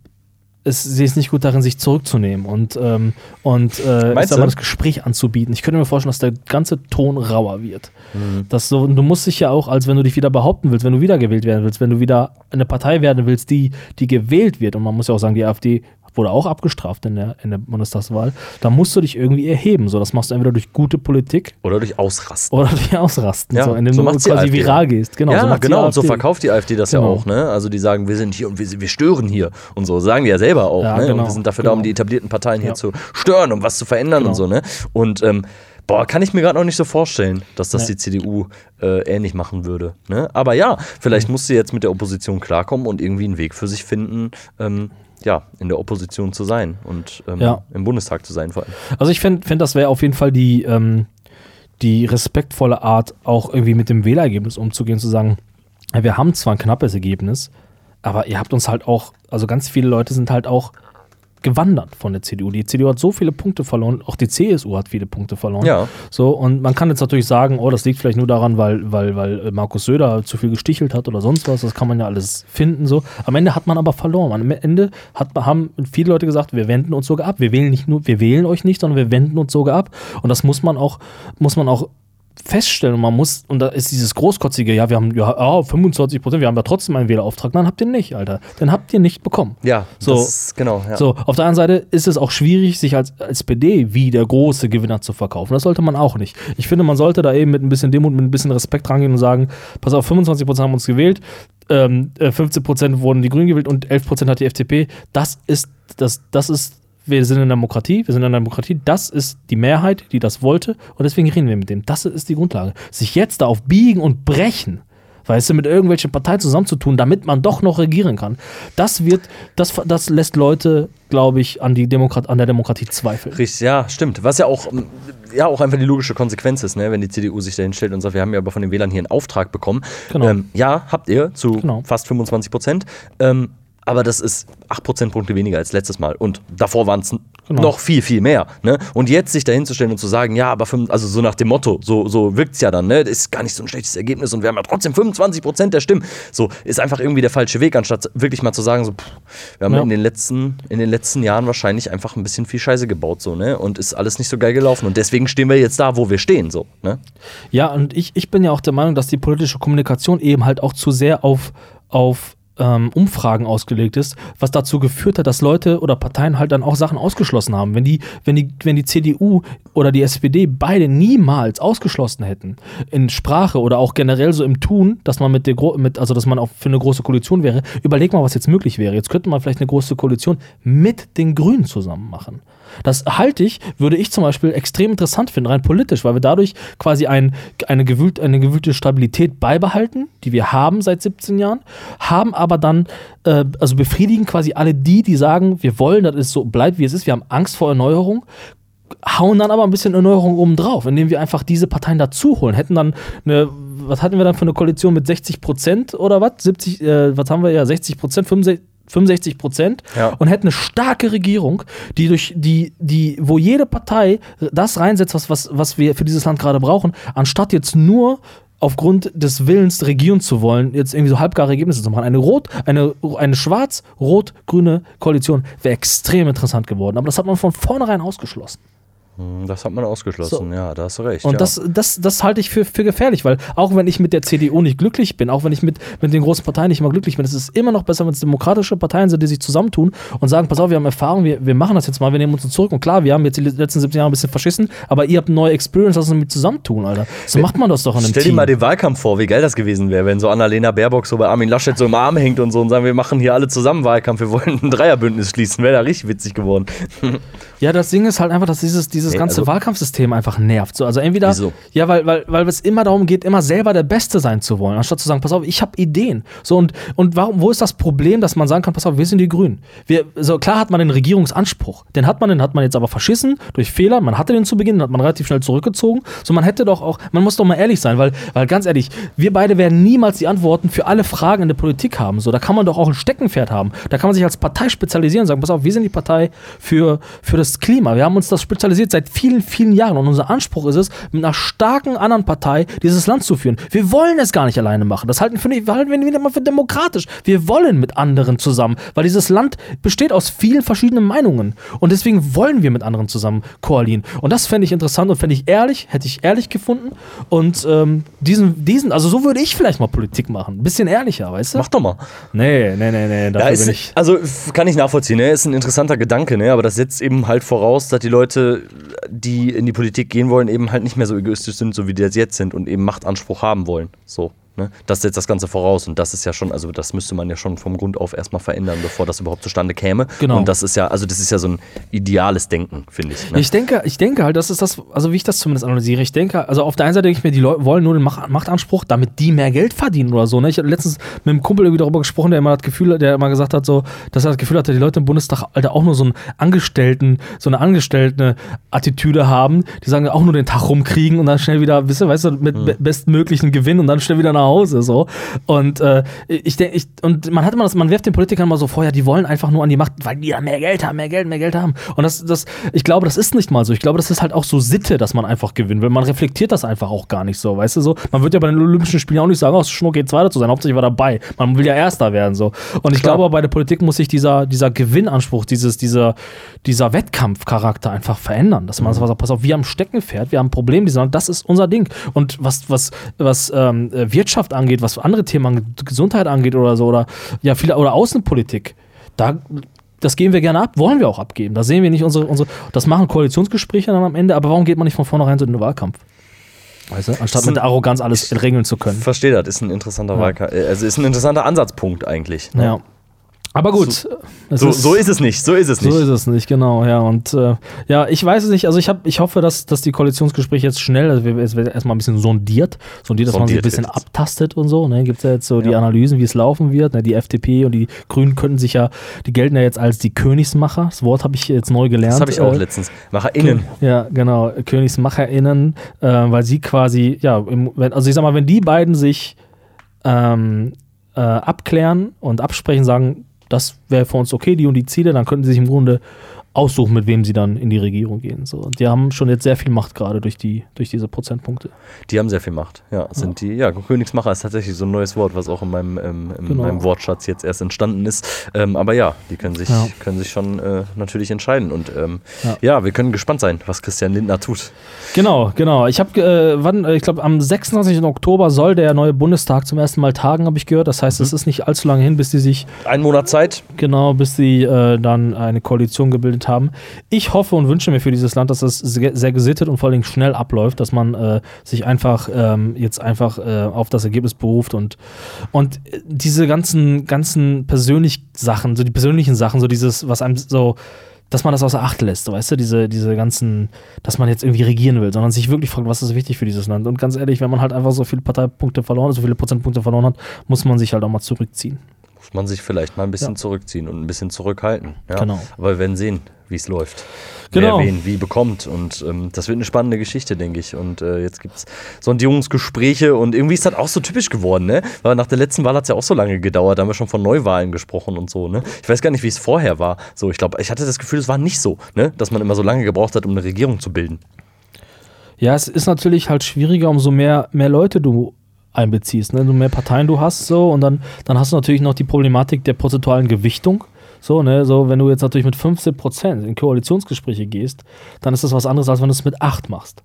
es, sie ist nicht gut darin, sich zurückzunehmen und, ähm, und äh, ich Meinst mal, das Gespräch anzubieten. Ich könnte mir vorstellen, dass der ganze Ton rauer wird. Mhm. Das so, du musst dich ja auch, als wenn du dich wieder behaupten willst, wenn du wiedergewählt werden willst, wenn du wieder eine Partei werden willst, die, die gewählt wird, und man muss ja auch sagen, die AfD wurde auch abgestraft in der, in der Bundestagswahl, da musst du dich irgendwie erheben. So, das machst du entweder durch gute Politik Oder durch Ausrasten. oder durch Ausrasten, Ja, so, indem so du quasi AfD. viral gehst. Genau, ja, die genau. Und so verkauft die AfD das ja Genau. auch, ne? Also die sagen, wir sind hier und wir, wir stören hier und so. Sagen die ja selber auch, Ja, ne? Und genau, wir sind dafür da, um genau. die etablierten Parteien hier Ja. zu stören, um was zu verändern Genau. und so, ne? Und ähm, boah, kann ich mir gerade noch nicht so vorstellen, dass das Nee. die CDU äh, ähnlich machen würde. Ne? Aber ja, vielleicht muss sie jetzt mit der Opposition klarkommen und irgendwie einen Weg für sich finden, ähm, ja, in der Opposition zu sein und ähm, Ja. im Bundestag zu sein vor allem. Also ich finde, find, das wäre auf jeden Fall die, ähm, die respektvolle Art, auch irgendwie mit dem Wählerergebnis umzugehen, zu sagen, wir haben zwar ein knappes Ergebnis, aber ihr habt uns halt auch, also ganz viele Leute sind halt auch gewandert von der CDU. Die CDU hat so viele Punkte verloren, auch die CSU hat viele Punkte verloren. Ja. So, und man kann jetzt natürlich sagen, oh, das liegt vielleicht nur daran, weil, weil, weil Markus Söder zu viel gestichelt hat oder sonst was. Das kann man ja alles finden. So. Am Ende hat man aber verloren. Am Ende hat, haben viele Leute gesagt, wir wenden uns sogar ab. Wir wählen nicht nur, wir wählen euch nicht, sondern wir wenden uns sogar ab. Und das muss man auch, muss man auch feststellen und man muss, und da ist dieses großkotzige, ja, wir haben ja oh, 25 Prozent, wir haben ja trotzdem einen Wählerauftrag. Nein, habt ihr nicht, Alter. Den habt ihr nicht bekommen. Ja, so, das, genau. Ja. So, auf der anderen Seite ist es auch schwierig, sich als SPD wie der große Gewinner zu verkaufen. Das sollte man auch nicht. Ich finde, man sollte da eben mit ein bisschen Demut, mit ein bisschen Respekt rangehen und sagen, pass auf, 25 Prozent haben uns gewählt, ähm, 15 äh, Prozent wurden die Grünen gewählt und 11 Prozent hat die FDP. Das ist, das, das ist wir sind in der Demokratie, wir sind in der Demokratie, das ist die Mehrheit, die das wollte und deswegen reden wir mit dem. Das ist die Grundlage. Sich jetzt da auf Biegen und Brechen, weißt du, mit irgendwelchen Parteien zusammenzutun, damit man doch noch regieren kann, das wird, das, das lässt Leute, glaube ich, an, die Demokrat, an der Demokratie zweifeln. Richtig, ja, stimmt. Was ja auch, ja auch einfach die logische Konsequenz ist, ne? wenn die CDU sich dahin stellt und sagt, wir haben ja aber von den Wählern hier einen Auftrag bekommen. Genau. Ähm, ja, habt ihr zu genau. fast 25 Prozent. Ähm, aber das ist 8 Prozentpunkte weniger als letztes Mal. Und davor waren es genau. noch viel, viel mehr. Ne? Und jetzt sich dahinzustellen und zu sagen, ja, aber fünf, also so nach dem Motto, so, so wirkt es ja dann, ne? Das ist gar nicht so ein schlechtes Ergebnis und wir haben ja trotzdem 25 Prozent der Stimmen. So, ist einfach irgendwie der falsche Weg, anstatt wirklich mal zu sagen, so, pff, wir haben ja. in, den letzten, in den letzten Jahren wahrscheinlich einfach ein bisschen viel Scheiße gebaut, so, ne? Und ist alles nicht so geil gelaufen. Und deswegen stehen wir jetzt da, wo wir stehen, so, ne? Ja, und ich, ich bin ja auch der Meinung, dass die politische Kommunikation eben halt auch zu sehr auf, auf ähm, Umfragen ausgelegt ist, was dazu geführt hat, dass Leute oder Parteien halt dann auch Sachen ausgeschlossen haben. Wenn die, wenn die, wenn die CDU oder die SPD beide niemals ausgeschlossen hätten in Sprache oder auch generell so im Tun, dass man mit der mit, also dass man auch für eine große Koalition wäre, überleg mal, was jetzt möglich wäre. Jetzt könnte man vielleicht eine große Koalition mit den Grünen zusammen machen. Das halte ich, würde ich zum Beispiel extrem interessant finden, rein politisch, weil wir dadurch quasi ein, eine, gewühlt, eine gewühlte Stabilität beibehalten, die wir haben seit 17 Jahren, haben aber dann, äh, also befriedigen quasi alle die, die sagen, wir wollen, dass es so bleibt, wie es ist, wir haben Angst vor Erneuerung, hauen dann aber ein bisschen Erneuerung oben drauf, indem wir einfach diese Parteien dazu holen. Hätten dann eine, was hatten wir dann für eine Koalition mit 60 Prozent oder was? 70, äh, was haben wir ja, 60 Prozent, 65 65 Prozent ja. und hätte eine starke Regierung, die durch die, die, wo jede Partei das reinsetzt, was, was, was wir für dieses Land gerade brauchen, anstatt jetzt nur aufgrund des Willens regieren zu wollen, jetzt irgendwie so halbgare Ergebnisse zu machen. Eine rot, eine, eine schwarz-rot-grüne Koalition wäre extrem interessant geworden. Aber das hat man von vornherein ausgeschlossen. Hm, das hat man ausgeschlossen, so. ja, da hast du recht. Und ja. das, das, das halte ich für, für gefährlich, weil auch wenn ich mit der CDU nicht glücklich bin, auch wenn ich mit, mit den großen Parteien nicht immer glücklich bin, es ist immer noch besser, wenn es demokratische Parteien sind, die sich zusammentun und sagen, pass auf, wir haben Erfahrung, wir, wir machen das jetzt mal, wir nehmen uns zurück. Und klar, wir haben jetzt die letzten 17 Jahre ein bisschen verschissen, aber ihr habt neue Experience, lass uns mit zusammentun, Alter. So macht man das doch in einem Stell dir mal den Wahlkampf vor, wie geil das gewesen wäre, wenn so Annalena Baerbock so bei Armin Laschet so im Arm hängt und so und sagen, wir machen hier alle zusammen Wahlkampf, wir wollen ein Dreierbündnis schließen. Wäre da richtig witzig geworden. ja, das Ding ist halt einfach, dass dieses, dieses nee, ganze also, Wahlkampfsystem System einfach nervt. So, also entweder, Wieso? ja, weil, weil, weil es immer darum geht, immer selber der Beste sein zu wollen, anstatt zu sagen, pass auf, ich habe Ideen. So, und, und warum, wo ist das Problem, dass man sagen kann, pass auf, wir sind die Grünen. Wir, so, klar hat man den Regierungsanspruch. Den hat man, den hat man jetzt aber verschissen durch Fehler. Man hatte den zu Beginn, den hat man relativ schnell zurückgezogen. So, man hätte doch auch, man muss doch mal ehrlich sein, weil, weil ganz ehrlich, wir beide werden niemals die Antworten für alle Fragen in der Politik haben. So, da kann man doch auch ein Steckenpferd haben. Da kann man sich als Partei spezialisieren und sagen, pass auf, wir sind die Partei für, für das Klima. Wir haben uns das spezialisiert seit vielen, vielen Jahren und unser Anspruch ist es, mit einer starken anderen Partei dieses Land zu führen. Wir wollen es gar nicht alleine machen. Das halten, wir, halten wir wieder mal für demokratisch. Wir wollen mit anderen zusammen, weil dieses Land besteht aus vielen verschiedenen Meinungen. Und deswegen wollen wir mit anderen zusammen koalieren. Und das fände ich interessant und fände ich ehrlich, hätte ich ehrlich gefunden. Und ähm, diesen, diesen, also so würde ich vielleicht mal Politik machen. Ein bisschen ehrlicher, weißt du? Mach doch mal. Nee, nee, nee, nee. Dafür ja, ist, bin ich. Also kann ich nachvollziehen, ne? Ist ein interessanter Gedanke, ne? Aber das setzt eben halt voraus, dass die Leute, die in die Politik gehen wollen, eben halt nicht mehr so egoistisch sind, so wie die jetzt sind und eben Machtanspruch haben wollen. So. Ne? Das setzt das Ganze voraus und das ist ja schon, also das müsste man ja schon vom Grund auf erstmal verändern, bevor das überhaupt zustande käme. Genau. Und das ist ja, also das ist ja so ein ideales Denken, finde ich. Ne? Ich denke, ich denke halt, das ist das, also wie ich das zumindest analysiere, ich denke, also auf der einen Seite denke ich mir, die Leute wollen nur den Machtanspruch, damit die mehr Geld verdienen oder so. Ne? Ich hatte letztens mit einem Kumpel irgendwie darüber gesprochen, der immer das Gefühl, der immer gesagt hat, so, dass er das Gefühl hatte, die Leute im Bundestag Alter, auch nur so einen Angestellten, so eine Angestellten-Attitüde haben, die sagen, auch nur den Tag rumkriegen und dann schnell wieder, weißt du, weißt du mit mhm. bestmöglichen Gewinn und dann schnell wieder nach Hause so. Und äh, ich denke, ich, und man hat immer das, man wirft den Politikern immer so vor, ja, die wollen einfach nur an die Macht, weil die ja mehr Geld haben, mehr Geld, mehr Geld haben. Und das, das, ich glaube, das ist nicht mal so. Ich glaube, das ist halt auch so Sitte, dass man einfach gewinnen will. Man reflektiert das einfach auch gar nicht so, weißt du so. Man wird ja bei den Olympischen Spielen auch nicht sagen, oh, es ist Schnurr geht zweiter zu sein, hauptsächlich war dabei. Man will ja Erster werden so. Und ich Klar. glaube, bei der Politik muss sich dieser, dieser Gewinnanspruch, dieses, dieser, dieser Wettkampfcharakter einfach verändern. Dass man sagt, pass auf, wir haben Steckenpferd, wir haben ein Problem, die sagen, das ist unser Ding. Und was, was, was ähm, äh, Wirtschaft angeht, was andere Themen angeht, Gesundheit angeht oder so, oder ja, viele, oder Außenpolitik, da das geben wir gerne ab, wollen wir auch abgeben. Da sehen wir nicht unsere, unsere das machen Koalitionsgespräche dann am Ende, aber warum geht man nicht von vornherein so in den Wahlkampf? Weißt du? Anstatt mit der Arroganz alles regeln zu können. Verstehe das, ist ein interessanter Ja. Wahlkampf. Also ist ein interessanter Ansatzpunkt eigentlich. ne? Ja. Aber gut. So, so ist es nicht, so ist es nicht. So ist es nicht, genau, ja. Und äh, ja, ich weiß es nicht. Also ich, hab, ich hoffe, dass, dass die Koalitionsgespräche jetzt schnell, also wir- es wird erstmal ein bisschen sondiert, sondiert, dass man sich ein Sondiert bisschen abtastet und so. Ne? Gibt es ja jetzt so die Ja. Analysen, wie es laufen wird. Ne? Die FDP und die Grünen könnten sich ja, die gelten ja jetzt als die Königsmacher. Das Wort habe ich jetzt neu gelernt. Das habe ich auch Äh, letztens. MacherInnen. ja, genau, KönigsmacherInnen, äh, weil sie quasi, ja, im, wenn, also ich sag mal, wenn die beiden sich ähm, äh, abklären und absprechen, sagen, das wäre für uns okay, die und die Ziele, dann könnten sie sich im Grunde aussuchen, mit wem sie dann in die Regierung gehen. So. Und die haben schon jetzt sehr viel Macht gerade durch, die, durch diese Prozentpunkte. Die haben sehr viel Macht. Ja, sind die. Ja, Königsmacher ist tatsächlich so ein neues Wort, was auch in meinem, ähm, in Genau. meinem Wortschatz jetzt erst entstanden ist. Ähm, aber ja, die können sich, Ja. können sich schon äh, natürlich entscheiden. Und ähm, Ja. ja. wir können gespannt sein, was Christian Lindner tut. Genau, genau. Ich habe, äh, wann, äh, ich glaube, am 26. Oktober soll der neue Bundestag zum ersten Mal tagen, habe ich gehört. Das heißt, es ist nicht allzu lange hin, bis die sich Ein Monat Zeit. Genau, bis sie äh, dann eine Koalition gebildet haben. Ich hoffe und wünsche mir für dieses Land, dass es sehr, gesittet und vor allem schnell abläuft, dass man äh, sich einfach ähm, jetzt einfach äh, auf das Ergebnis beruft und, und äh, diese ganzen, ganzen persönlichen Sachen, so die persönlichen Sachen, so dieses, was einem so, dass man das außer Acht lässt, weißt du, diese, diese ganzen, dass man jetzt irgendwie regieren will, sondern sich wirklich fragt, was ist wichtig für dieses Land. Und ganz ehrlich, wenn man halt einfach so viele Parteipunkte verloren hat, so viele Prozentpunkte verloren hat, muss man sich halt auch mal zurückziehen. Muss man sich vielleicht mal ein bisschen Ja. zurückziehen und ein bisschen zurückhalten. Ja? Genau. Aber wir werden sehen, wie es läuft. Genau. Wer wen wie bekommt. Und ähm, das wird eine spannende Geschichte, denke ich. Und äh, jetzt gibt es Sondierungsgespräche und irgendwie ist das auch so typisch geworden, ne? Weil nach der letzten Wahl hat es ja auch so lange gedauert. Da haben wir schon von Neuwahlen gesprochen und so, ne? Ich weiß gar nicht, wie es vorher war. So, ich glaube, ich hatte das Gefühl, es war nicht so, ne? Dass man immer so lange gebraucht hat, um eine Regierung zu bilden. Ja, es ist natürlich halt schwieriger, umso mehr, mehr Leute du einbeziehst, ne? umso mehr Parteien du hast, so und dann, dann hast du natürlich noch die Problematik der prozentualen Gewichtung. So, ne, so, wenn du jetzt natürlich mit 15 Prozent in Koalitionsgespräche gehst, dann ist das was anderes, als wenn du es mit 8 machst.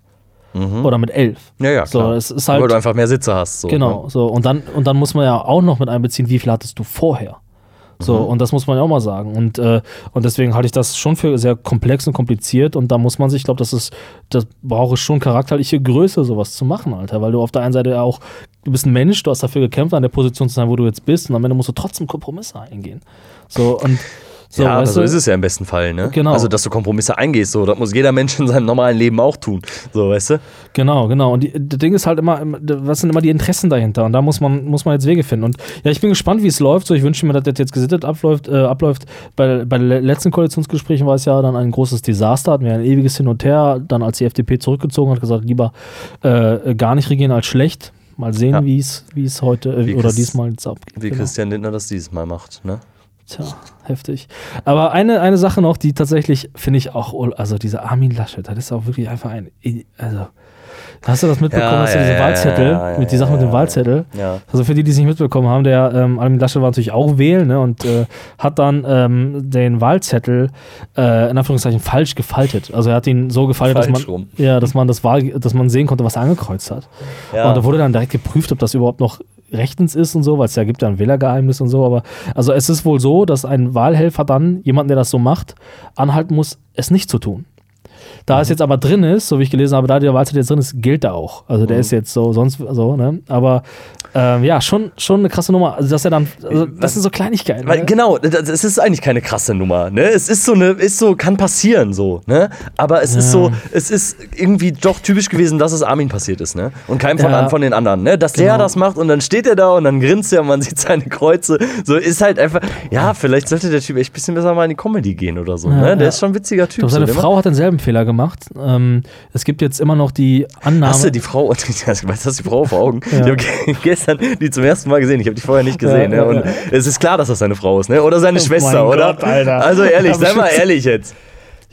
Oder mit 11. Ja, ja, So, klar. es ist halt- Weil du einfach mehr Sitze hast. So, Genau, Ne? so. Und dann, und dann muss man ja auch noch mit einbeziehen, wie viel hattest du vorher. So, Mhm. und das muss man ja auch mal sagen. Und, äh, und deswegen halte ich das schon für sehr komplex und kompliziert. Und da muss man sich, ich glaube, das ist, das braucht es schon charakterliche Größe, sowas zu machen, Alter. Weil du auf der einen Seite ja auch, du bist ein Mensch, du hast dafür gekämpft, an der Position zu sein, wo du jetzt bist. Und am Ende musst du trotzdem Kompromisse eingehen. So, und so, ja, aber so ist es ja im besten Fall, ne? Genau. Also, dass du Kompromisse eingehst, so, das muss jeder Mensch in seinem normalen Leben auch tun. So, weißt du? Genau, genau. Und die, das Ding ist halt immer, was sind immer die Interessen dahinter? Und da muss man, muss man jetzt Wege finden. Und ja, ich bin gespannt, wie es läuft. So, ich wünsche mir, dass das jetzt gesittet abläuft. Äh, abläuft. Bei, bei den le- letzten Koalitionsgesprächen war es ja dann ein großes Desaster. Hatten wir ein ewiges Hin und Her. Dann, als die FDP zurückgezogen hat, gesagt, lieber äh, gar nicht regieren als schlecht. Mal sehen, Ja. wie es heute äh, Wie oder diesmal jetzt abgeht. Wie Genau. Christian Lindner das dieses Mal macht, ne? Tja, heftig. Aber eine, eine Sache noch, die tatsächlich, finde ich auch, also dieser Armin Laschet, das ist auch wirklich einfach ein, also, hast du das mitbekommen, Ja, dass du ja, diese ja, Wahlzettel, mit die Sache mit dem Wahlzettel, also für die, die es nicht mitbekommen haben, der ähm, Armin Laschet war natürlich auch wählen ne, und äh, hat dann ähm, den Wahlzettel äh, in Anführungszeichen falsch gefaltet. Also er hat ihn so gefaltet, dass man, rum. ja, dass man das Wahl, dass man sehen konnte, was er angekreuzt hat. Und da wurde dann direkt geprüft, ob das überhaupt noch rechtens ist und so, weil es ja gibt ja ein Wählergeheimnis und so. Aber also es ist wohl so, dass ein Wahlhelfer dann, jemanden, der das so macht, anhalten muss, es nicht zu tun. Da es jetzt aber drin ist, so wie ich gelesen habe, da der Wahlzettel jetzt drin ist, gilt er auch. Also der ist jetzt so, sonst so, ne? Aber ähm, ja, schon, schon eine krasse Nummer. Also, dass er dann, also, das sind so Kleinigkeiten. Weil, ne? genau, das es ist eigentlich keine krasse Nummer, ne? Es ist so eine, ist so, kann passieren so, ne? Aber es ist Ja. so, es ist irgendwie doch typisch gewesen, dass es Armin passiert ist, ne? Und keinem von, Ja. an, von den anderen, ne? Dass der Genau. das macht und dann steht er da und dann grinst er und man sieht seine Kreuze. So ist halt einfach, ja, vielleicht sollte der Typ echt ein bisschen besser mal in die Comedy gehen oder so, Ja, ne? Der ist schon ein witziger Typ. glaube, so, seine der Frau hat denselben Fehler gemacht. Ähm, es gibt jetzt immer noch die Annahme. Hast du die Frau, weißt du, hast die Frau vor Augen? Ja. Ich habe ge- gestern die zum ersten Mal gesehen. Ich habe die vorher nicht gesehen. Ja, ne? ja, Und es ist klar, dass das seine Frau ist, ne? Oder seine Oh Schwester, oder? Gott. Also ehrlich, sei mal ehrlich jetzt.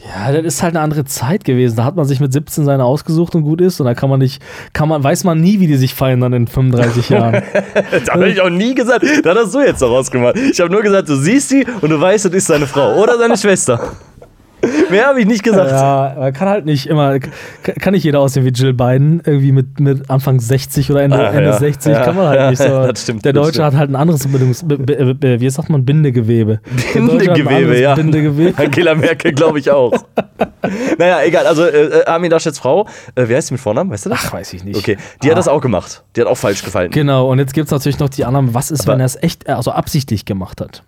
Ja, das ist halt eine andere Zeit gewesen. Da hat man sich mit 17 seine ausgesucht und gut ist. Und da kann man nicht, kann man, weiß man nie, wie die sich feiern dann in 35 Jahren. Das habe ich auch nie gesagt. Das hast du jetzt daraus gemacht. Ich habe nur gesagt, du siehst sie und du weißt, das ist seine Frau oder seine Schwester. Mehr habe ich nicht gesagt. ja, man kann halt nicht immer, kann nicht jeder aussehen wie Jill Biden, irgendwie mit, mit Anfang 60 oder Ende, Ah, Ende ja. 60, Ja, kann man halt ja, nicht so. das stimmt, Der Deutsche stimmt. hat halt ein anderes Bindungs, wie sagt man, Bindegewebe. Bindegewebe, ja. Bindegewebe. Angela Merkel, glaube ich auch. naja, egal. Also, äh, Armin Laschets Frau, äh, wie heißt sie mit Vornamen? Weißt du das? Ach, weiß ich nicht. Okay, die hat das auch gemacht. Die hat auch falsch gefallen. Genau, und jetzt gibt es natürlich noch die anderen, was ist, Aber- wenn er es echt, also absichtlich gemacht hat?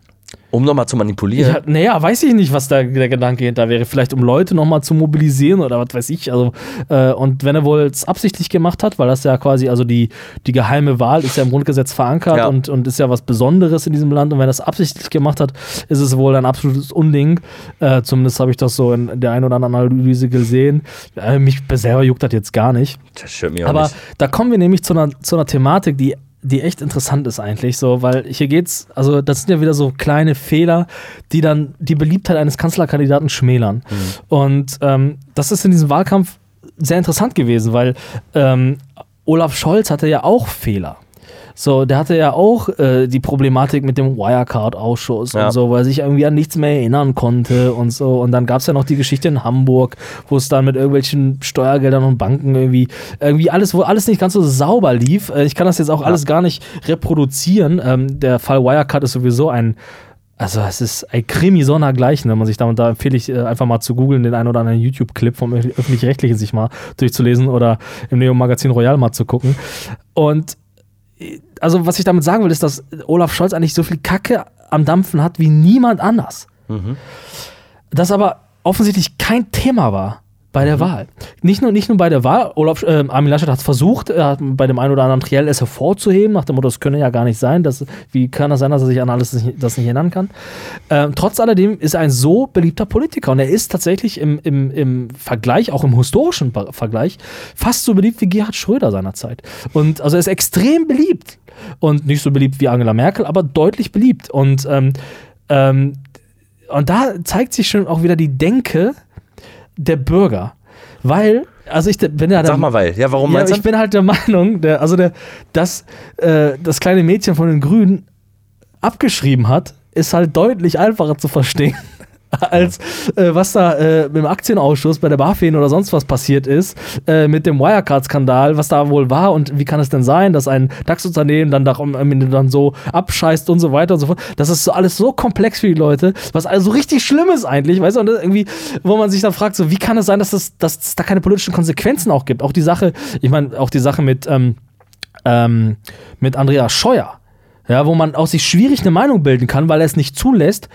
Um nochmal zu manipulieren. Ja, naja, weiß ich nicht, was da der Gedanke hinter wäre. Vielleicht um Leute nochmal zu mobilisieren oder was weiß ich. Also, äh, und wenn er wohl es absichtlich gemacht hat, weil das ja quasi, also die, die geheime Wahl ist ja im Grundgesetz verankert Ja. und, und ist ja was Besonderes in diesem Land. Und wenn er es absichtlich gemacht hat, ist es wohl ein absolutes Unding. Äh, zumindest habe ich das so in der einen oder anderen Analyse gesehen. Äh, mich selber juckt das jetzt gar nicht. Das mich auch Aber nicht. da kommen wir nämlich zu einer, zu einer Thematik, die, die echt interessant ist eigentlich, so, weil hier geht's, also das sind ja wieder so kleine Fehler, die dann die Beliebtheit eines Kanzlerkandidaten schmälern. Und ähm, das ist in diesem Wahlkampf sehr interessant gewesen, weil ähm, Olaf Scholz hatte ja auch Fehler. So, der hatte ja auch äh, die Problematik mit dem Wirecard-Ausschuss Ja. und so, weil er sich irgendwie an nichts mehr erinnern konnte und so. Und dann gab es ja noch die Geschichte in Hamburg, wo es dann mit irgendwelchen Steuergeldern und Banken irgendwie, irgendwie alles, wo alles nicht ganz so sauber lief. Äh, ich kann das jetzt auch alles gar nicht reproduzieren. Ähm, der Fall Wirecard ist sowieso ein also es ist ein Krimi sondergleichen, wenn man sich da, und da empfehle ich äh, einfach mal zu googeln, den einen oder anderen YouTube-Clip vom Öf- Öffentlich-Rechtlichen sich mal durchzulesen oder im Neo-Magazin Royal mal zu gucken. Und also was ich damit sagen will, ist, dass Olaf Scholz eigentlich so viel Kacke am Dampfen hat wie niemand anders. Das aber offensichtlich kein Thema war bei der Wahl. Nicht nur, nicht nur bei der Wahl, Olaf, äh, Armin Laschet hat es versucht, er hat bei dem einen oder anderen Triell es hervorzuheben, nach dem Motto, das könne ja gar nicht sein, das, wie kann das sein, dass er sich an alles nicht, das nicht erinnern kann. Ähm, trotz alledem ist er ein so beliebter Politiker und er ist tatsächlich im, im, im Vergleich, auch im historischen Vergleich, fast so beliebt wie Gerhard Schröder seinerzeit. Und also er ist extrem beliebt und nicht so beliebt wie Angela Merkel, aber deutlich beliebt. Und ähm, ähm, und da zeigt sich schon auch wieder die Denke der Bürger. Weil, also ich bin ja der, Sag mal, weil. Ja, warum ja, meinst ich du? bin halt der Meinung, der, also der, dass äh, das kleine Mädchen von den Grünen abgeschrieben hat, ist halt deutlich einfacher zu verstehen. Als äh, was da äh, im Aktienausschuss bei der BaFin oder sonst was passiert ist, äh, mit dem Wirecard-Skandal, was da wohl war und wie kann es denn sein, dass ein DAX-Unternehmen dann, dann so abscheißt und so weiter und so fort. Das ist so alles so komplex für die Leute, was also richtig schlimm ist eigentlich, weißt du, und irgendwie, wo man sich dann fragt, so, wie kann es sein, dass, das, dass es da keine politischen Konsequenzen auch gibt? Auch die Sache, ich meine, auch die Sache mit, ähm, ähm, mit Andreas Scheuer, ja, wo man auch sich schwierig eine Meinung bilden kann, weil er es nicht zulässt,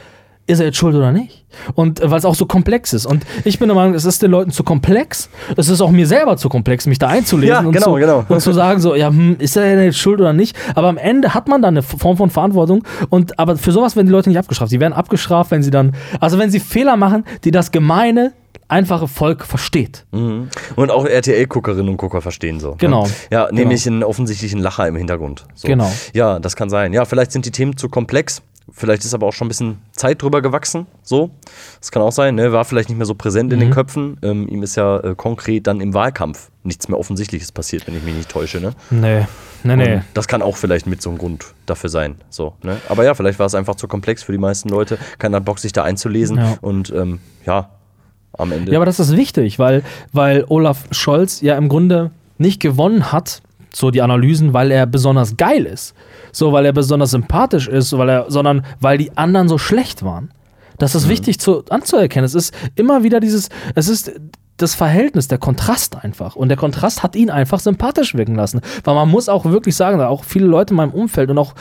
ist er jetzt schuld oder nicht? Und äh, weil es auch so komplex ist. Und ich bin der Meinung, es ist den Leuten zu komplex. Es ist auch mir selber zu komplex, mich da einzulesen Ja, und, genau, zu, genau. und zu sagen, so, ja, hm, ist er denn jetzt schuld oder nicht? Aber am Ende hat man dann eine Form von Verantwortung. Und aber für sowas werden die Leute nicht abgestraft. Sie werden abgestraft, wenn sie dann, also wenn sie Fehler machen, die das gemeine, einfache Volk versteht. Mhm. Und auch RTL-Guckerinnen und Gucker verstehen so. Genau. Ne? Ja, nämlich einen offensichtlichen Lacher im Hintergrund. So. Genau. Ja, das kann sein. Ja, vielleicht sind die Themen zu komplex. Vielleicht ist aber auch schon ein bisschen Zeit drüber gewachsen. So. Das kann auch sein. Ne? War vielleicht nicht mehr so präsent Mhm. in den Köpfen. Ähm, ihm ist ja äh, konkret dann im Wahlkampf nichts mehr Offensichtliches passiert, wenn ich mich nicht täusche. Ne? Nee, nee, nee. Und das kann auch vielleicht mit so einem Grund dafür sein. So, ne? Aber ja, vielleicht war es einfach zu komplex für die meisten Leute. Keiner hat Bock, sich da einzulesen. Ja. Und ähm, ja, am Ende. Ja, aber das ist wichtig, weil, weil Olaf Scholz ja im Grunde nicht gewonnen hat, so die Analysen, weil er besonders geil ist. So, weil er besonders sympathisch ist, weil er, sondern weil die anderen so schlecht waren. Das ist wichtig zu, anzuerkennen. Es ist immer wieder dieses, es ist das Verhältnis, der Kontrast einfach. Und der Kontrast hat ihn einfach sympathisch wirken lassen. Weil man muss auch wirklich sagen, auch viele Leute in meinem Umfeld und auch,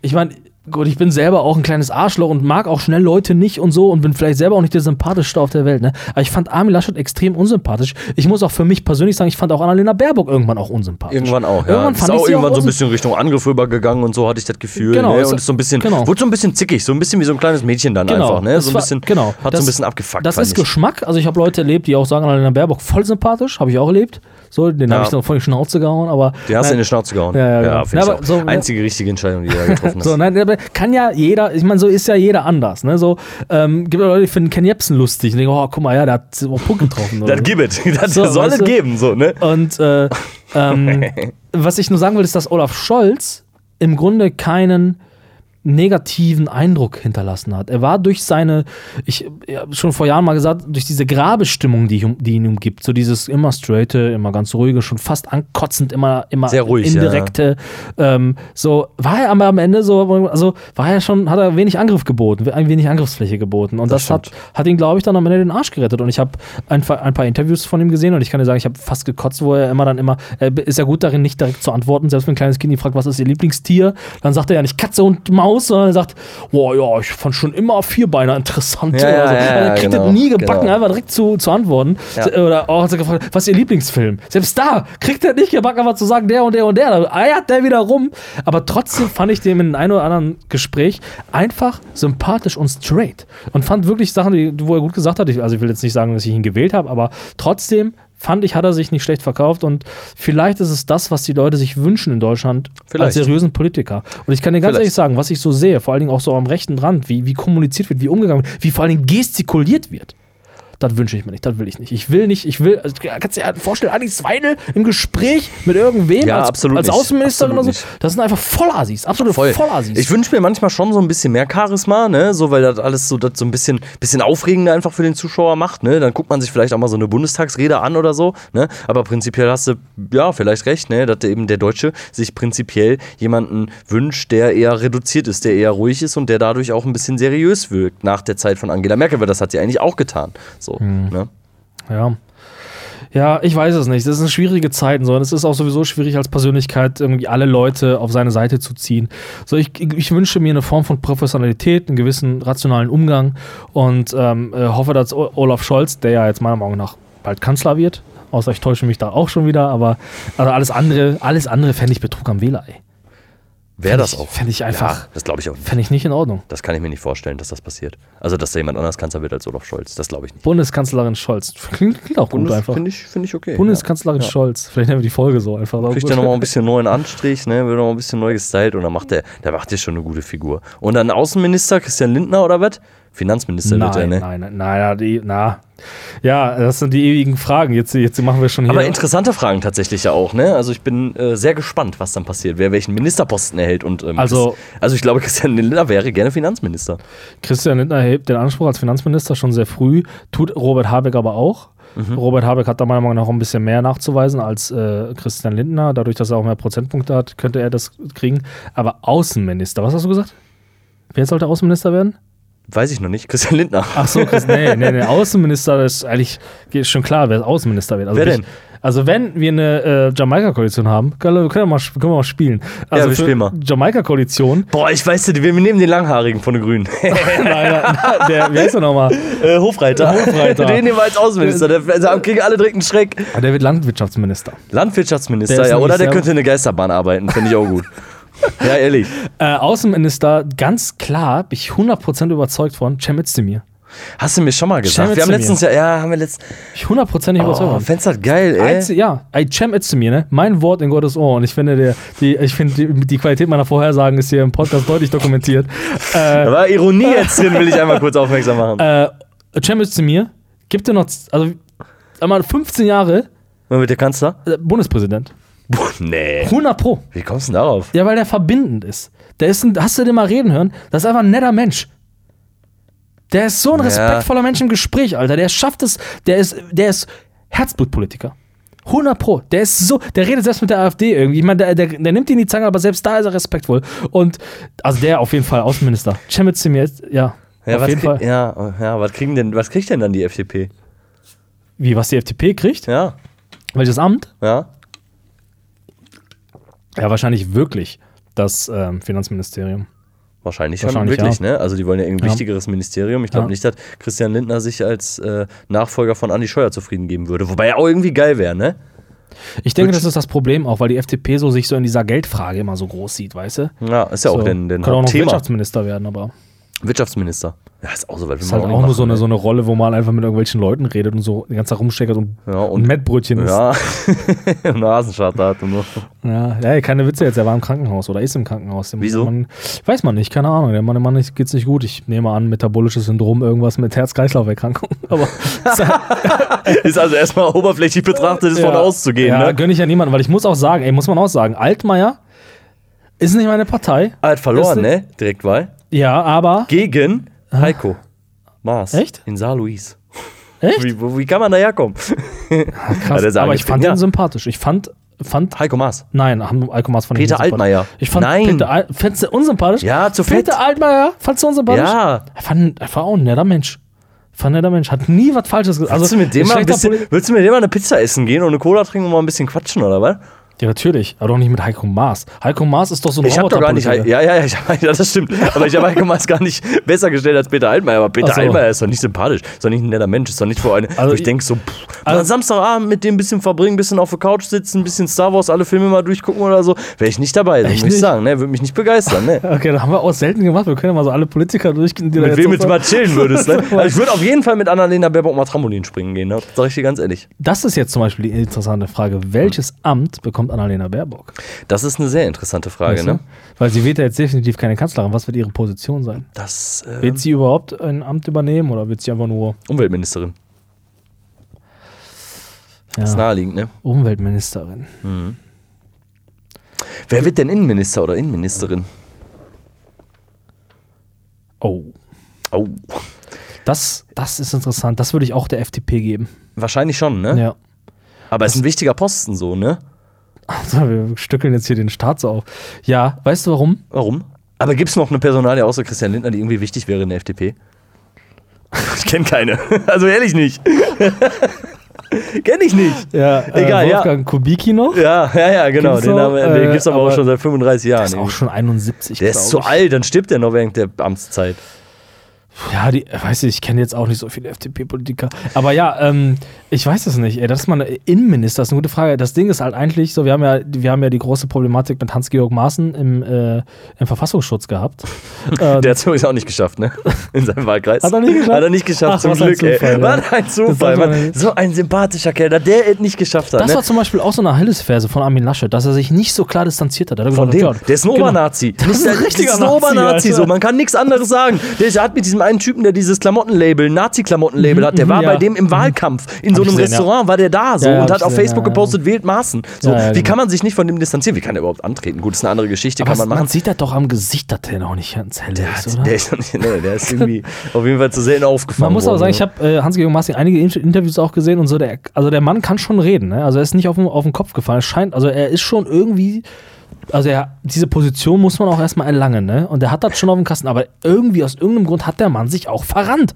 ich meine, gut, ich bin selber auch ein kleines Arschloch und mag auch schnell Leute nicht und so und bin vielleicht selber auch nicht der sympathischste auf der Welt, ne? Aber ich fand Armin Laschet extrem unsympathisch. Ich muss auch für mich persönlich sagen, ich fand auch Annalena Baerbock irgendwann auch unsympathisch. Irgendwann auch, ja. Irgendwann ist fand ich auch sie irgendwann so ein bisschen Richtung Angriff rübergegangen und so hatte ich das Gefühl. Genau, ne? es- Und ist so ein bisschen, genau. wurde so ein bisschen zickig, so ein bisschen wie so ein kleines Mädchen dann Genau, einfach, ne? So ein war- bisschen, genau. hat Das- so ein bisschen abgefuckt. Das ist ich. Geschmack. Also ich habe Leute erlebt, die auch sagen, Annalena Baerbock voll sympathisch, habe ich auch erlebt. So, den Ja. habe ich dann voll in die Schnauze gehauen, aber. Die hast du in die Schnauze gehauen. Ja, ja, genau. Ja, ich aber so- Einzige richtige Entscheidung, die er getroffen hat. So, nein, aber kann ja jeder, ich meine, so ist ja jeder anders. Ne? So, ähm, gibt ja Leute, die finden Ken Jebsen lustig und denken, oh, guck mal, ja, der hat auch Punkt getroffen. das gibt es. Das So, soll weißt es du? geben, so, ne? Und äh, ähm, was ich nur sagen will, ist, dass Olaf Scholz im Grunde keinen negativen Eindruck hinterlassen hat. Er war durch seine, ich habe schon vor Jahren mal gesagt, durch diese Grabestimmung, die, die ihn umgibt, so dieses immer straighte, immer ganz ruhige, schon fast ankotzend, immer, immer Sehr ruhig, ja. indirekte, ähm, so war er aber am Ende so, also war er schon, hat er wenig Angriff geboten, ein wenig Angriffsfläche geboten. Und das, Das hat, hat ihn, glaube ich, dann am Ende den Arsch gerettet. Und ich habe ein, paar- ein paar Interviews von ihm gesehen und ich kann dir sagen, ich habe fast gekotzt, wo er immer dann immer, er ist ja gut darin, nicht direkt zu antworten, selbst wenn ein kleines Kind ihn fragt, was ist ihr Lieblingstier, dann sagt er ja nicht Katze und Maus, sondern er sagt, boah, ja, ich fand schon immer Vierbeiner interessant Ja, oder ja, so. ja, also er kriegt genau, das nie gebacken, genau. einfach direkt zu, zu antworten. Ja. Oder auch hat er gefragt, was ist ihr Lieblingsfilm? Selbst da kriegt er nicht gebacken, aber zu sagen, der und der und der. Da eiert der wieder rum. Aber trotzdem fand ich dem in einem oder anderen Gespräch einfach sympathisch und straight. Und fand wirklich Sachen, die, wo er gut gesagt hat. Ich, also ich will jetzt nicht sagen, dass ich ihn gewählt habe, aber trotzdem fand ich, hat er sich nicht schlecht verkauft und vielleicht ist es das, was die Leute sich wünschen in Deutschland Vielleicht. als seriösen Politiker. Und ich kann dir ganz Vielleicht. ehrlich sagen, was ich so sehe, vor allen Dingen auch so am rechten Rand, wie, wie kommuniziert wird, wie umgegangen wird, wie vor allen Dingen gestikuliert wird. Das wünsche ich mir nicht, das will ich nicht. Ich will nicht, ich will, also, kannst du dir vorstellen, Alice Weidel im Gespräch mit irgendwem Ja, als, absolut als. Außenministerin Absolut oder so, das sind einfach Vollassis, absolute Voll. Vollassis. Ich wünsche mir manchmal schon so ein bisschen mehr Charisma, ne? So, weil das alles so, das so ein bisschen, bisschen aufregender einfach für den Zuschauer macht, ne? Dann guckt man sich vielleicht auch mal so eine Bundestagsrede an oder so, ne? Aber prinzipiell hast du, ja, vielleicht recht, ne? Dass eben der Deutsche sich prinzipiell jemanden wünscht, der eher reduziert ist, der eher ruhig ist und der dadurch auch ein bisschen seriös wirkt nach der Zeit von Angela Merkel, weil das hat sie eigentlich auch getan. So, Hm. ne? Ja. Ja, ich weiß es nicht. Das sind schwierige Zeiten so. Und es ist auch sowieso schwierig als Persönlichkeit, irgendwie alle Leute auf seine Seite zu ziehen. So, ich, ich wünsche mir eine Form von Professionalität, einen gewissen rationalen Umgang und ähm, äh, hoffe, dass Olaf Scholz, der ja jetzt meiner Meinung nach bald Kanzler wird, außer ich täusche mich da auch schon wieder, aber also alles andere, alles andere fände ich Betrug am Wähler, ey. Wäre das ich- auch. fänd ich einfach- Ja, das glaube ich auch nicht. Fände ich nicht in Ordnung. Das kann ich mir nicht vorstellen, dass das passiert. Also, dass da jemand anders Kanzler wird als Olaf Scholz. Das glaube ich nicht. Bundeskanzlerin Scholz. Klingt, klingt auch gut einfach. Finde ich, find ich okay. Bundeskanzlerin Ja. Scholz. Vielleicht nennen wir die Folge so einfach. Kriegt er nochmal ein bisschen neuen Anstrich, ne? wird nochmal ein bisschen neu gestylt und dann macht er, der macht schon eine gute Figur. Und dann Außenminister, Christian Lindner oder was? Finanzminister wird er, Nein, ne? nein, nein, nein, ja, die, na. Ja, das sind die ewigen Fragen. Jetzt, jetzt machen wir schon hier. Aber interessante Fragen tatsächlich ja auch, ne? Also ich bin äh, sehr gespannt, was dann passiert, wer welchen Ministerposten erhält. Und, ähm, Also- also ich glaube, Christian Lindner wäre gerne Finanzminister. Christian Lindner hebt den Anspruch als Finanzminister schon sehr früh, tut Robert Habeck aber auch. Mhm. Robert Habeck hat da meiner Meinung nach ein bisschen mehr nachzuweisen als äh, Christian Lindner. Dadurch, dass er auch mehr Prozentpunkte hat, könnte er das kriegen. Aber Außenminister, was hast du gesagt? Wer sollte Außenminister werden? Weiß ich noch nicht. Christian Lindner. Ach so, Chris, nee, nee, nee, Außenminister ist eigentlich ist schon klar, wer Außenminister wird. Also Wer denn? Also wenn wir eine äh, Jamaika-Koalition haben, können wir, können, wir mal, können wir mal spielen. Also wir für spielen mal. Jamaika-Koalition, Boah, ich weiß nicht, wir nehmen den Langhaarigen von den Grünen. nein, der, wie heißt der nochmal? äh, Hofreiter. Hofreiter. den nehmen wir als Außenminister. Der, also, kriegen alle direkt einen Schreck. Ah, Der wird Landwirtschaftsminister. Landwirtschaftsminister, Der ja, oder der könnte in eine Geisterbahn arbeiten, finde ich auch gut. ja, ehrlich. Äh, Außenminister, ganz klar, bin ich 100% überzeugt von Cem Özdemir. Hast du mir schon mal gesagt? Cem Wir haben letztens ja, ja, haben wir letztens. Bin ich 100% überzeugt Oh, fändest du das geil, ey? Einzig, ja, ey, Cem Özdemir, ne? Mein Wort in Gottes Ohr. Und ich finde, der, die, ich finde die, die Qualität meiner Vorhersagen ist hier im Podcast deutlich dokumentiert. Da Äh, war Ironie jetzt drin, will ich einmal kurz aufmerksam machen. äh, Cem Özdemir gibt dir noch, also, sag mal, 15 Jahre Mal mit der Kanzler? äh, Bundespräsident. Boah, nee. 100 Pro. Wie kommst du denn darauf? Ja, weil der verbindend ist. Der ist ein, hast du den mal reden hören? Das ist einfach ein netter Mensch. Der ist so ein Ja. respektvoller Mensch im Gespräch, Alter. Der schafft es, der ist, der ist Herzblutpolitiker. 100 Pro. Der ist so, der redet selbst mit der AfD irgendwie. Ich meine, der, der, der nimmt ihn die Zange, aber selbst da ist er respektvoll. Und, also der auf jeden Fall Außenminister. Cem Özdemir, ist- ja. Ja, auf was jeden Fall. ja, ja, was kriegen denn, was kriegt denn dann die FDP? Wie, was die FDP kriegt? Ja, Welches Amt? ja. Ja, wahrscheinlich wirklich das ähm, Finanzministerium. Wahrscheinlich, Wahrscheinlich, wirklich, ja. ne? Also die wollen ja irgendein Ja. wichtigeres Ministerium. Ich glaube Ja. nicht, dass Christian Lindner sich als äh, Nachfolger von Andi Scheuer zufrieden geben würde. Wobei er auch irgendwie geil wäre, ne? Ich denke, das ist das Problem auch, weil die FDP so sich so in dieser Geldfrage immer so groß sieht, weißt du? Ja, ist ja auch so. den, den Kann auch noch Thema. Wirtschaftsminister werden, aber Wirtschaftsminister. Ja, ist auch so weit. will ist halt nicht auch nur so eine, ne? so eine Rolle, wo man einfach mit irgendwelchen Leuten redet und so den ganzen Tag rumsteckert und, Ja, und und- Mettbrötchen isst. Ja, Nasenschatter hat und so. Ja, ja, keine Witze jetzt, er war im Krankenhaus oder ist im Krankenhaus. Dem Wieso? Mann, weiß man nicht, keine Ahnung. Der Mann, dem Mann geht's nicht gut. Ich nehme an, metabolisches Syndrom, irgendwas mit Herz-Kreislauf-Erkrankung. Aber Ist also erstmal oberflächlich betrachtet, ist von auszugehen, ja, ne? gönne ich ja niemanden, weil ich muss auch sagen, ey, muss man auch sagen, Altmaier ist nicht meine Partei. Er hat verloren, ne? Direktwahl. Ja, aber Gegen Heiko Maas. Echt? In Saar Louis. Echt? Wie, wie kann man da herkommen? krass. der sagen aber ich fand ja. den sympathisch. Ich fand, fand Heiko Maas. nein, Alkomas fand ich Peter. Altmaier. Ich fand Nein. Peter Al fandst du unsympathisch? Ja, zu fett. Peter Altmaier, fandst du unsympathisch? Ja. Er, fand, er war auch ein netter Mensch. Ein netter Mensch. Hat nie was Falsches gesagt. Willst, du mit dem mal ein schlechter bisschen, Poli- willst du mit dem mal eine Pizza essen gehen und eine Cola trinken und mal ein bisschen quatschen, oder was? Ja, natürlich. Aber doch nicht mit Heiko Maas. Heiko Maas ist doch so ein Ich habe doch gar nicht. Ja, ja, ja, ich ja, das stimmt. Aber ich habe Heiko Maas gar nicht besser gestellt als Peter Altmaier. Aber Peter so. Altmaier ist doch nicht sympathisch. Ist doch nicht ein netter Mensch. Ist doch nicht vor eine. Also ich denke so, pff, Also- Samstagabend mit dem ein bisschen verbringen, ein bisschen auf der Couch sitzen, ein bisschen Star Wars, alle Filme mal durchgucken oder so. Wäre ich nicht dabei, muss ich nicht? sagen. Ne? Würde mich nicht begeistern. Ne? Okay, das haben wir auch selten gemacht. Wir können ja mal so alle Politiker durchgehen, die Mit wem du mal chillen würdest. Ne? So- Also ich würde auf jeden Fall mit Annalena Baerbock mal Trampolin springen gehen. Ne? Sag ich dir ganz ehrlich. Das ist jetzt zum Beispiel die interessante Frage. Welches Amt bekommt Annalena Baerbock? Das ist eine sehr interessante Frage. Weißt du? Ne? Weil sie wird ja jetzt definitiv keine Kanzlerin. Was wird ihre Position sein? Das äh, Wird sie überhaupt ein Amt übernehmen oder wird sie einfach nur Umweltministerin. ja, ist naheliegend, ne? Umweltministerin? Wer wird denn Innenminister oder Innenministerin? Oh, Oh, das, das ist interessant. Das würde ich auch der FDP geben. wahrscheinlich schon, ne? Ja. Aber es ist ein wichtiger Posten so, ne? Also, wir stückeln jetzt hier den Staat so auf. Ja, weißt du warum? Warum? Aber gibt es noch eine Personalie außer Christian Lindner, die irgendwie wichtig wäre in der FDP? Ich kenne keine. Also ehrlich nicht. Kenn ich nicht. Ja, Egal, ja. Wolfgang Kubicki noch. Ja, ja, ja, genau. Gibt's Den, noch? den Äh, gibt es aber auch aber schon seit 35 Jahren. Der ist auch schon 71, der ist zu alt, dann stirbt er noch während der Amtszeit. Ja, die, weiß ich, ich kenne jetzt auch nicht so viele FDP-Politiker. Aber ja, ähm, ich weiß es nicht. Ey, das ist mal eine Innenminister, das ist eine gute Frage. Das Ding ist halt eigentlich so, wir haben ja, wir haben ja die große Problematik mit Hans-Georg Maaßen im, äh, im Verfassungsschutz gehabt. Der hat es übrigens auch nicht geschafft, ne? In seinem Wahlkreis. Hat er nicht geschafft? Hat er nicht geschafft, Ach, zum ein Glück, ey. Zufall. War ein Zufall, Mann. nicht. So ein sympathischer Kerl, der es nicht geschafft hat. das ne? war zum Beispiel auch so eine Hellesferse von Armin Laschet, dass er sich nicht so klar distanziert hat. Hat Von dem, gesagt, ja, der ist ein genau. Obernazi. Das ist ein richtiger das ist ein Nazi, Obernazi, so. Man kann nichts anderes sagen. Der hat mit diesem einen Typen, der dieses Klamottenlabel, Nazi-Klamottenlabel hat, der mhm, war ja. bei dem im Wahlkampf. In so Hab ich einem gesehen, ja. Restaurant war der da so Ja, ja, und hat auf gesehen, Facebook ja, ja. gepostet, wählt Maßen. So, Ja, ja, wie genau. kann man sich nicht von dem distanzieren? Wie kann er überhaupt antreten? Gut, ist eine andere Geschichte, Aber kann man machen. man sieht das doch am Gesicht, dass der noch nicht ganz hell Der, ist, oder? der, ist, nicht- der ist irgendwie auf jeden Fall zu selten aufgefallen. Man muss aber worden, sagen, ne? ich habe äh, Hans-Georg Maaßen einige In- Interviews auch gesehen und so. Der, also der Mann kann schon reden. Ne? Also er ist nicht auf den, auf den Kopf gefallen. Es scheint, also er ist schon irgendwie. Also er, diese Position muss man auch erstmal erlangen, ne? Und der hat das schon auf dem Kasten, aber irgendwie aus irgendeinem Grund hat der Mann sich auch verrannt.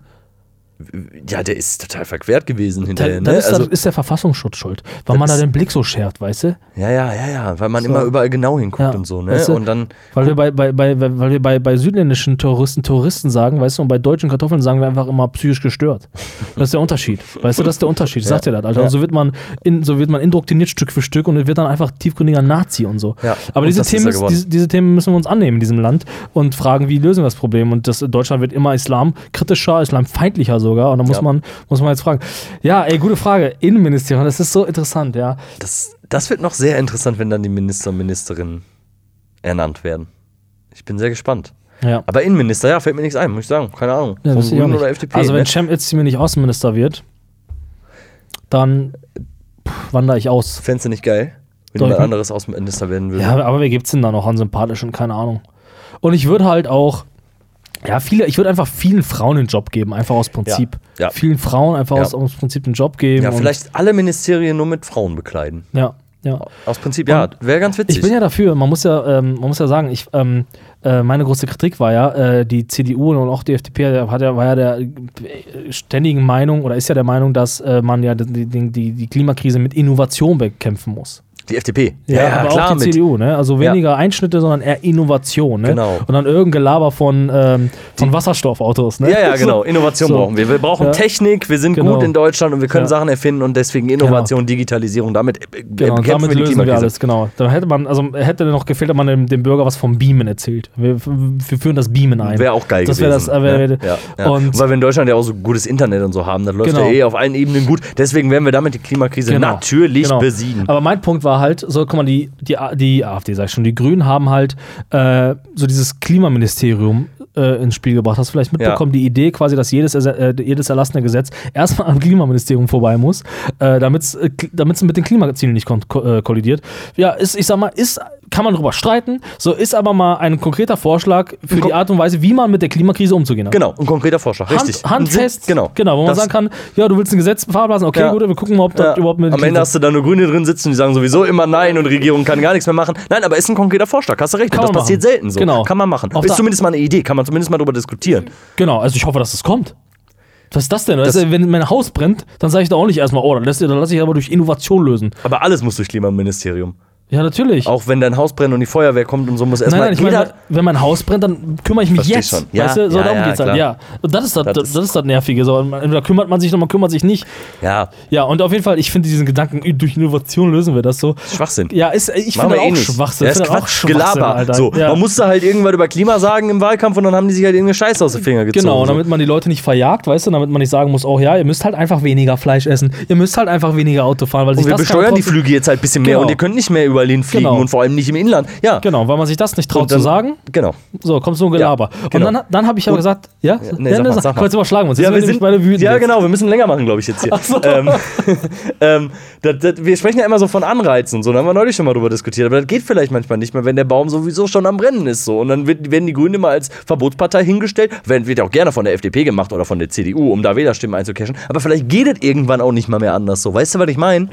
Ja, der ist total verquert gewesen hinterher. da Ne? ist, Also, ist der Verfassungsschutz schuld, weil man da den Blick so schärft, weißt du? ja, ja, ja, ja, weil man So. immer überall genau hinguckt Ja, und so, ne? weißt du, und dann, Weil wir bei, bei, bei, weil wir bei, bei südländischen Touristen Touristen sagen, weißt du, und bei deutschen Kartoffeln sagen wir einfach immer psychisch gestört. Das ist der Unterschied. Weißt du, das ist der Unterschied. Ich sag dir das, Alter. Ja. Und so wird man in, so wird man indoktriniert Stück für Stück und wird dann einfach tiefgründiger Nazi und so. Ja, Aber und diese Themen, diese, diese Themen müssen wir uns annehmen in diesem Land und fragen, wie lösen wir das Problem. Und das Deutschland wird immer islamkritischer, islamfeindlicher sogar. Und da muss Ja. man, muss man jetzt fragen. Ja, ey, gute Frage. Innenministerium, das ist so interessant, ja. das, das wird noch sehr interessant, wenn dann die Minister und Ministerinnen ernannt werden. Ich bin sehr gespannt. Ja. Aber Innenminister, ja, fällt mir nichts ein, muss ich sagen. Keine Ahnung. Ja, Von Grünen oder FDP. Also wenn ne? Cem Özdemir nicht Außenminister wird, dann pff, wandere ich aus. Fändest du nicht geil, wenn jemand anderes Außenminister werden würde? Ja, aber wer gibt's denn da noch an sympathischen? Keine Ahnung. Und ich würde halt auch, ja, viele, ich würde einfach vielen Frauen den Job geben, einfach aus Prinzip. Ja, ja. Vielen Frauen einfach aus, aus Prinzip den Job geben. Ja, vielleicht alle Ministerien nur mit Frauen bekleiden. Ja, ja. Aus Prinzip, ja, wäre ganz witzig. Ich bin ja dafür, man muss ja, ähm, man muss ja sagen, ich, ähm, äh, meine große Kritik war ja, äh, die CDU und auch die FDP hat ja, war ja der äh, ständigen Meinung oder ist ja der Meinung, dass äh, man ja die, die, die Klimakrise mit Innovation bekämpfen muss. Die FDP. Ja, aber auch die CDU, ne? Also weniger Einschnitte, sondern eher Innovation, ne? Genau. Und dann irgendein Gelaber von, ähm, von Wasserstoffautos, ne? Ja, ja, genau. Innovation So. brauchen wir. Wir brauchen Ja. Technik, wir sind Genau. gut in Deutschland und wir können Ja. Sachen erfinden und deswegen Innovation, Digitalisierung, damit äh, Genau, und bekämpfen damit wir die lösen wir Klimakrise. alles, genau. Da hätte man, also hätte noch gefehlt, dass man dem, dem Bürger was vom Beamen erzählt. Wir, wir führen das Beamen ein. Wäre auch geil Das gewesen. wäre das, äh, wär, ja, ja, ja. Und Weil wir in Deutschland ja auch so gutes Internet und so haben, das läuft Genau. ja eh auf allen Ebenen gut. Deswegen werden wir damit die Klimakrise Genau. natürlich Genau. besiegen. Aber mein Punkt war halt, so, guck mal, die, die, die AfD, sag ich schon, die Grünen haben halt äh, so dieses Klimaministerium äh, ins Spiel gebracht. Hast du vielleicht mitbekommen, die Idee quasi, dass jedes, äh, jedes erlassene Gesetz erstmal am Klimaministerium vorbei muss, äh, damit es äh, mit den Klimazielen nicht kon äh, kollidiert. Ja, ist, ich sag mal, ist, kann man drüber streiten, so ist aber mal ein konkreter Vorschlag für die Art und Weise, wie man mit der Klimakrise umzugehen hat. Genau, ein konkreter Vorschlag, richtig. Hand, handfest, Genau. genau, wo man Das- sagen kann, ja, du willst ein Gesetz verblasen, okay, Ja. gut, wir gucken mal, ob das Ja, überhaupt mit am Ende hast du da nur Grüne drin sitzen, die sagen sowieso immer Nein und Regierung kann gar nichts mehr machen. Nein, aber ist ein konkreter Vorschlag, hast du recht. Kann das passiert machen. selten so. Genau. Kann man machen. Auch ist zumindest mal eine Idee, kann man zumindest mal drüber diskutieren. Genau, also ich hoffe, dass es kommt. Was ist das denn? Das wenn mein Haus brennt, dann sage ich da auch nicht erstmal, oh, dann lasse dann lass ich aber durch Innovation lösen. Aber alles muss durch Klimaministerium. Ja, natürlich. Auch wenn dein Haus brennt und die Feuerwehr kommt und so muss nein, erstmal nein, ich jeder. meine, wenn mein Haus brennt, dann kümmere ich mich Versteh jetzt. schon. Ja, weißt du? So, ja, darum ja, geht's halt. Ja. Und das ist das, Das das, ist- das, ist das Nervige. So. Entweder kümmert man sich noch, man kümmert sich nicht. ja, Ja, und auf jeden Fall, ich finde diesen Gedanken, durch Innovation lösen wir das so. Schwachsinn. Ja, ist, ich Machen finde eh auch nicht. Schwachsinn. Ja, ist Ich finde auch Quatsch, Schwachsinn, Gelaber. Alter. So, ja. Man musste halt irgendwas über Klima sagen im Wahlkampf und dann haben die sich halt irgendeine Scheiße aus den Fingern gezogen. Genau, und damit man die Leute nicht verjagt, weißt du, damit man nicht sagen muss, oh ja, ihr müsst halt einfach weniger Fleisch essen, ihr müsst halt einfach weniger Auto fahren, weil sich Und wir das besteuern die Flüge jetzt halt ein bisschen mehr Genau. und ihr könnt nicht mehr überall hinfliegen Genau. und vor allem nicht im Inland. Ja, Genau, weil man sich das nicht traut dann- zu sagen. Genau. So, kommt so ein Gelaber. genau. Und dann, dann habe ich aber gesagt, ja, nee, sag mal, sag mal. kurz überschlagen wir uns. Ja, wir werden sind, beide wütend ja jetzt. genau, wir müssen länger machen, glaube ich, jetzt hier. So. Ähm, ähm, das, das, wir sprechen ja immer so von Anreizen und so, da haben wir neulich schon mal drüber diskutiert, aber das geht vielleicht manchmal nicht mehr, wenn der Baum sowieso schon am Brennen ist. So. Und dann wird, werden die Grünen immer als Verbotspartei hingestellt, wird, wird ja auch gerne von der FDP gemacht oder von der CDU, um da Wählerstimmen einzucashen, aber vielleicht geht es irgendwann auch nicht mal mehr anders so. Weißt du, was ich meine?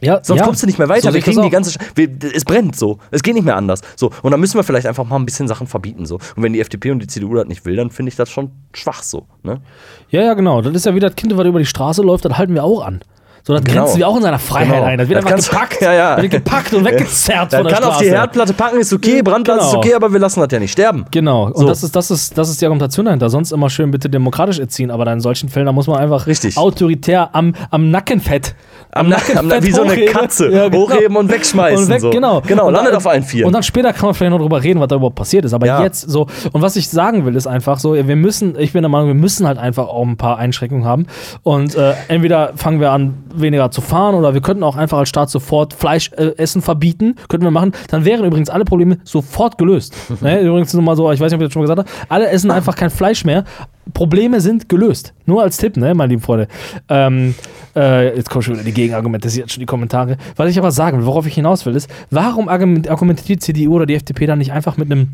Ja, Sonst ja. kommst du nicht mehr weiter. So wir kriegen die ganze. Sch wir, es brennt so. Es geht nicht mehr anders. So. Und dann müssen wir vielleicht einfach mal ein bisschen Sachen verbieten. So. Und wenn die FDP und die CDU das nicht will, dann finde ich das schon schwach so. Ne? Ja, ja, genau. Das ist ja wieder das Kind, was über die Straße läuft, das halten wir auch an. So, das Genau. grenzen wir auch in seiner Freiheit Genau. ein. Das wird Das einfach gepackt. Ja, ja. Wird gepackt und weggezerrt Man von der kann Straße. auf die Herdplatte packen, ist okay, Brandplatz ist Genau. okay, aber wir lassen das ja nicht sterben. Genau, und So. das, ist, das, ist, das ist die Argumentation dahinter. Sonst immer schön bitte demokratisch erziehen, aber dann in solchen Fällen, da muss man einfach Richtig. autoritär am, am Nackenfett. Am, Na am, Na- wie so eine hochheben. Katze. Ja, genau. Hochheben und wegschmeißen. Und weg, so. genau. Genau, und landet dann- auf allen Vieren. Und dann später kann man vielleicht noch drüber reden, was da überhaupt passiert ist. Aber Ja. jetzt so, und was ich sagen will, ist einfach so, wir müssen, ich bin der Meinung, wir müssen halt einfach auch ein paar Einschränkungen haben. Und äh, entweder fangen wir an, weniger zu fahren, oder wir könnten auch einfach als Staat sofort Fleischessen äh, Essen verbieten. Könnten wir machen. Dann wären übrigens alle Probleme sofort gelöst. ne? Übrigens nochmal so, ich weiß nicht, ob ich das schon mal gesagt habe, alle essen einfach kein Fleisch mehr. Probleme sind gelöst. Nur als Tipp, ne, meine lieben Freunde. Ähm, äh, jetzt kommen schon wieder die Gegenargumente, jetzt schon die Kommentare. Was ich aber sagen will, worauf ich hinaus will, ist, warum argument- argumentiert die CDU oder die FDP dann nicht einfach mit einem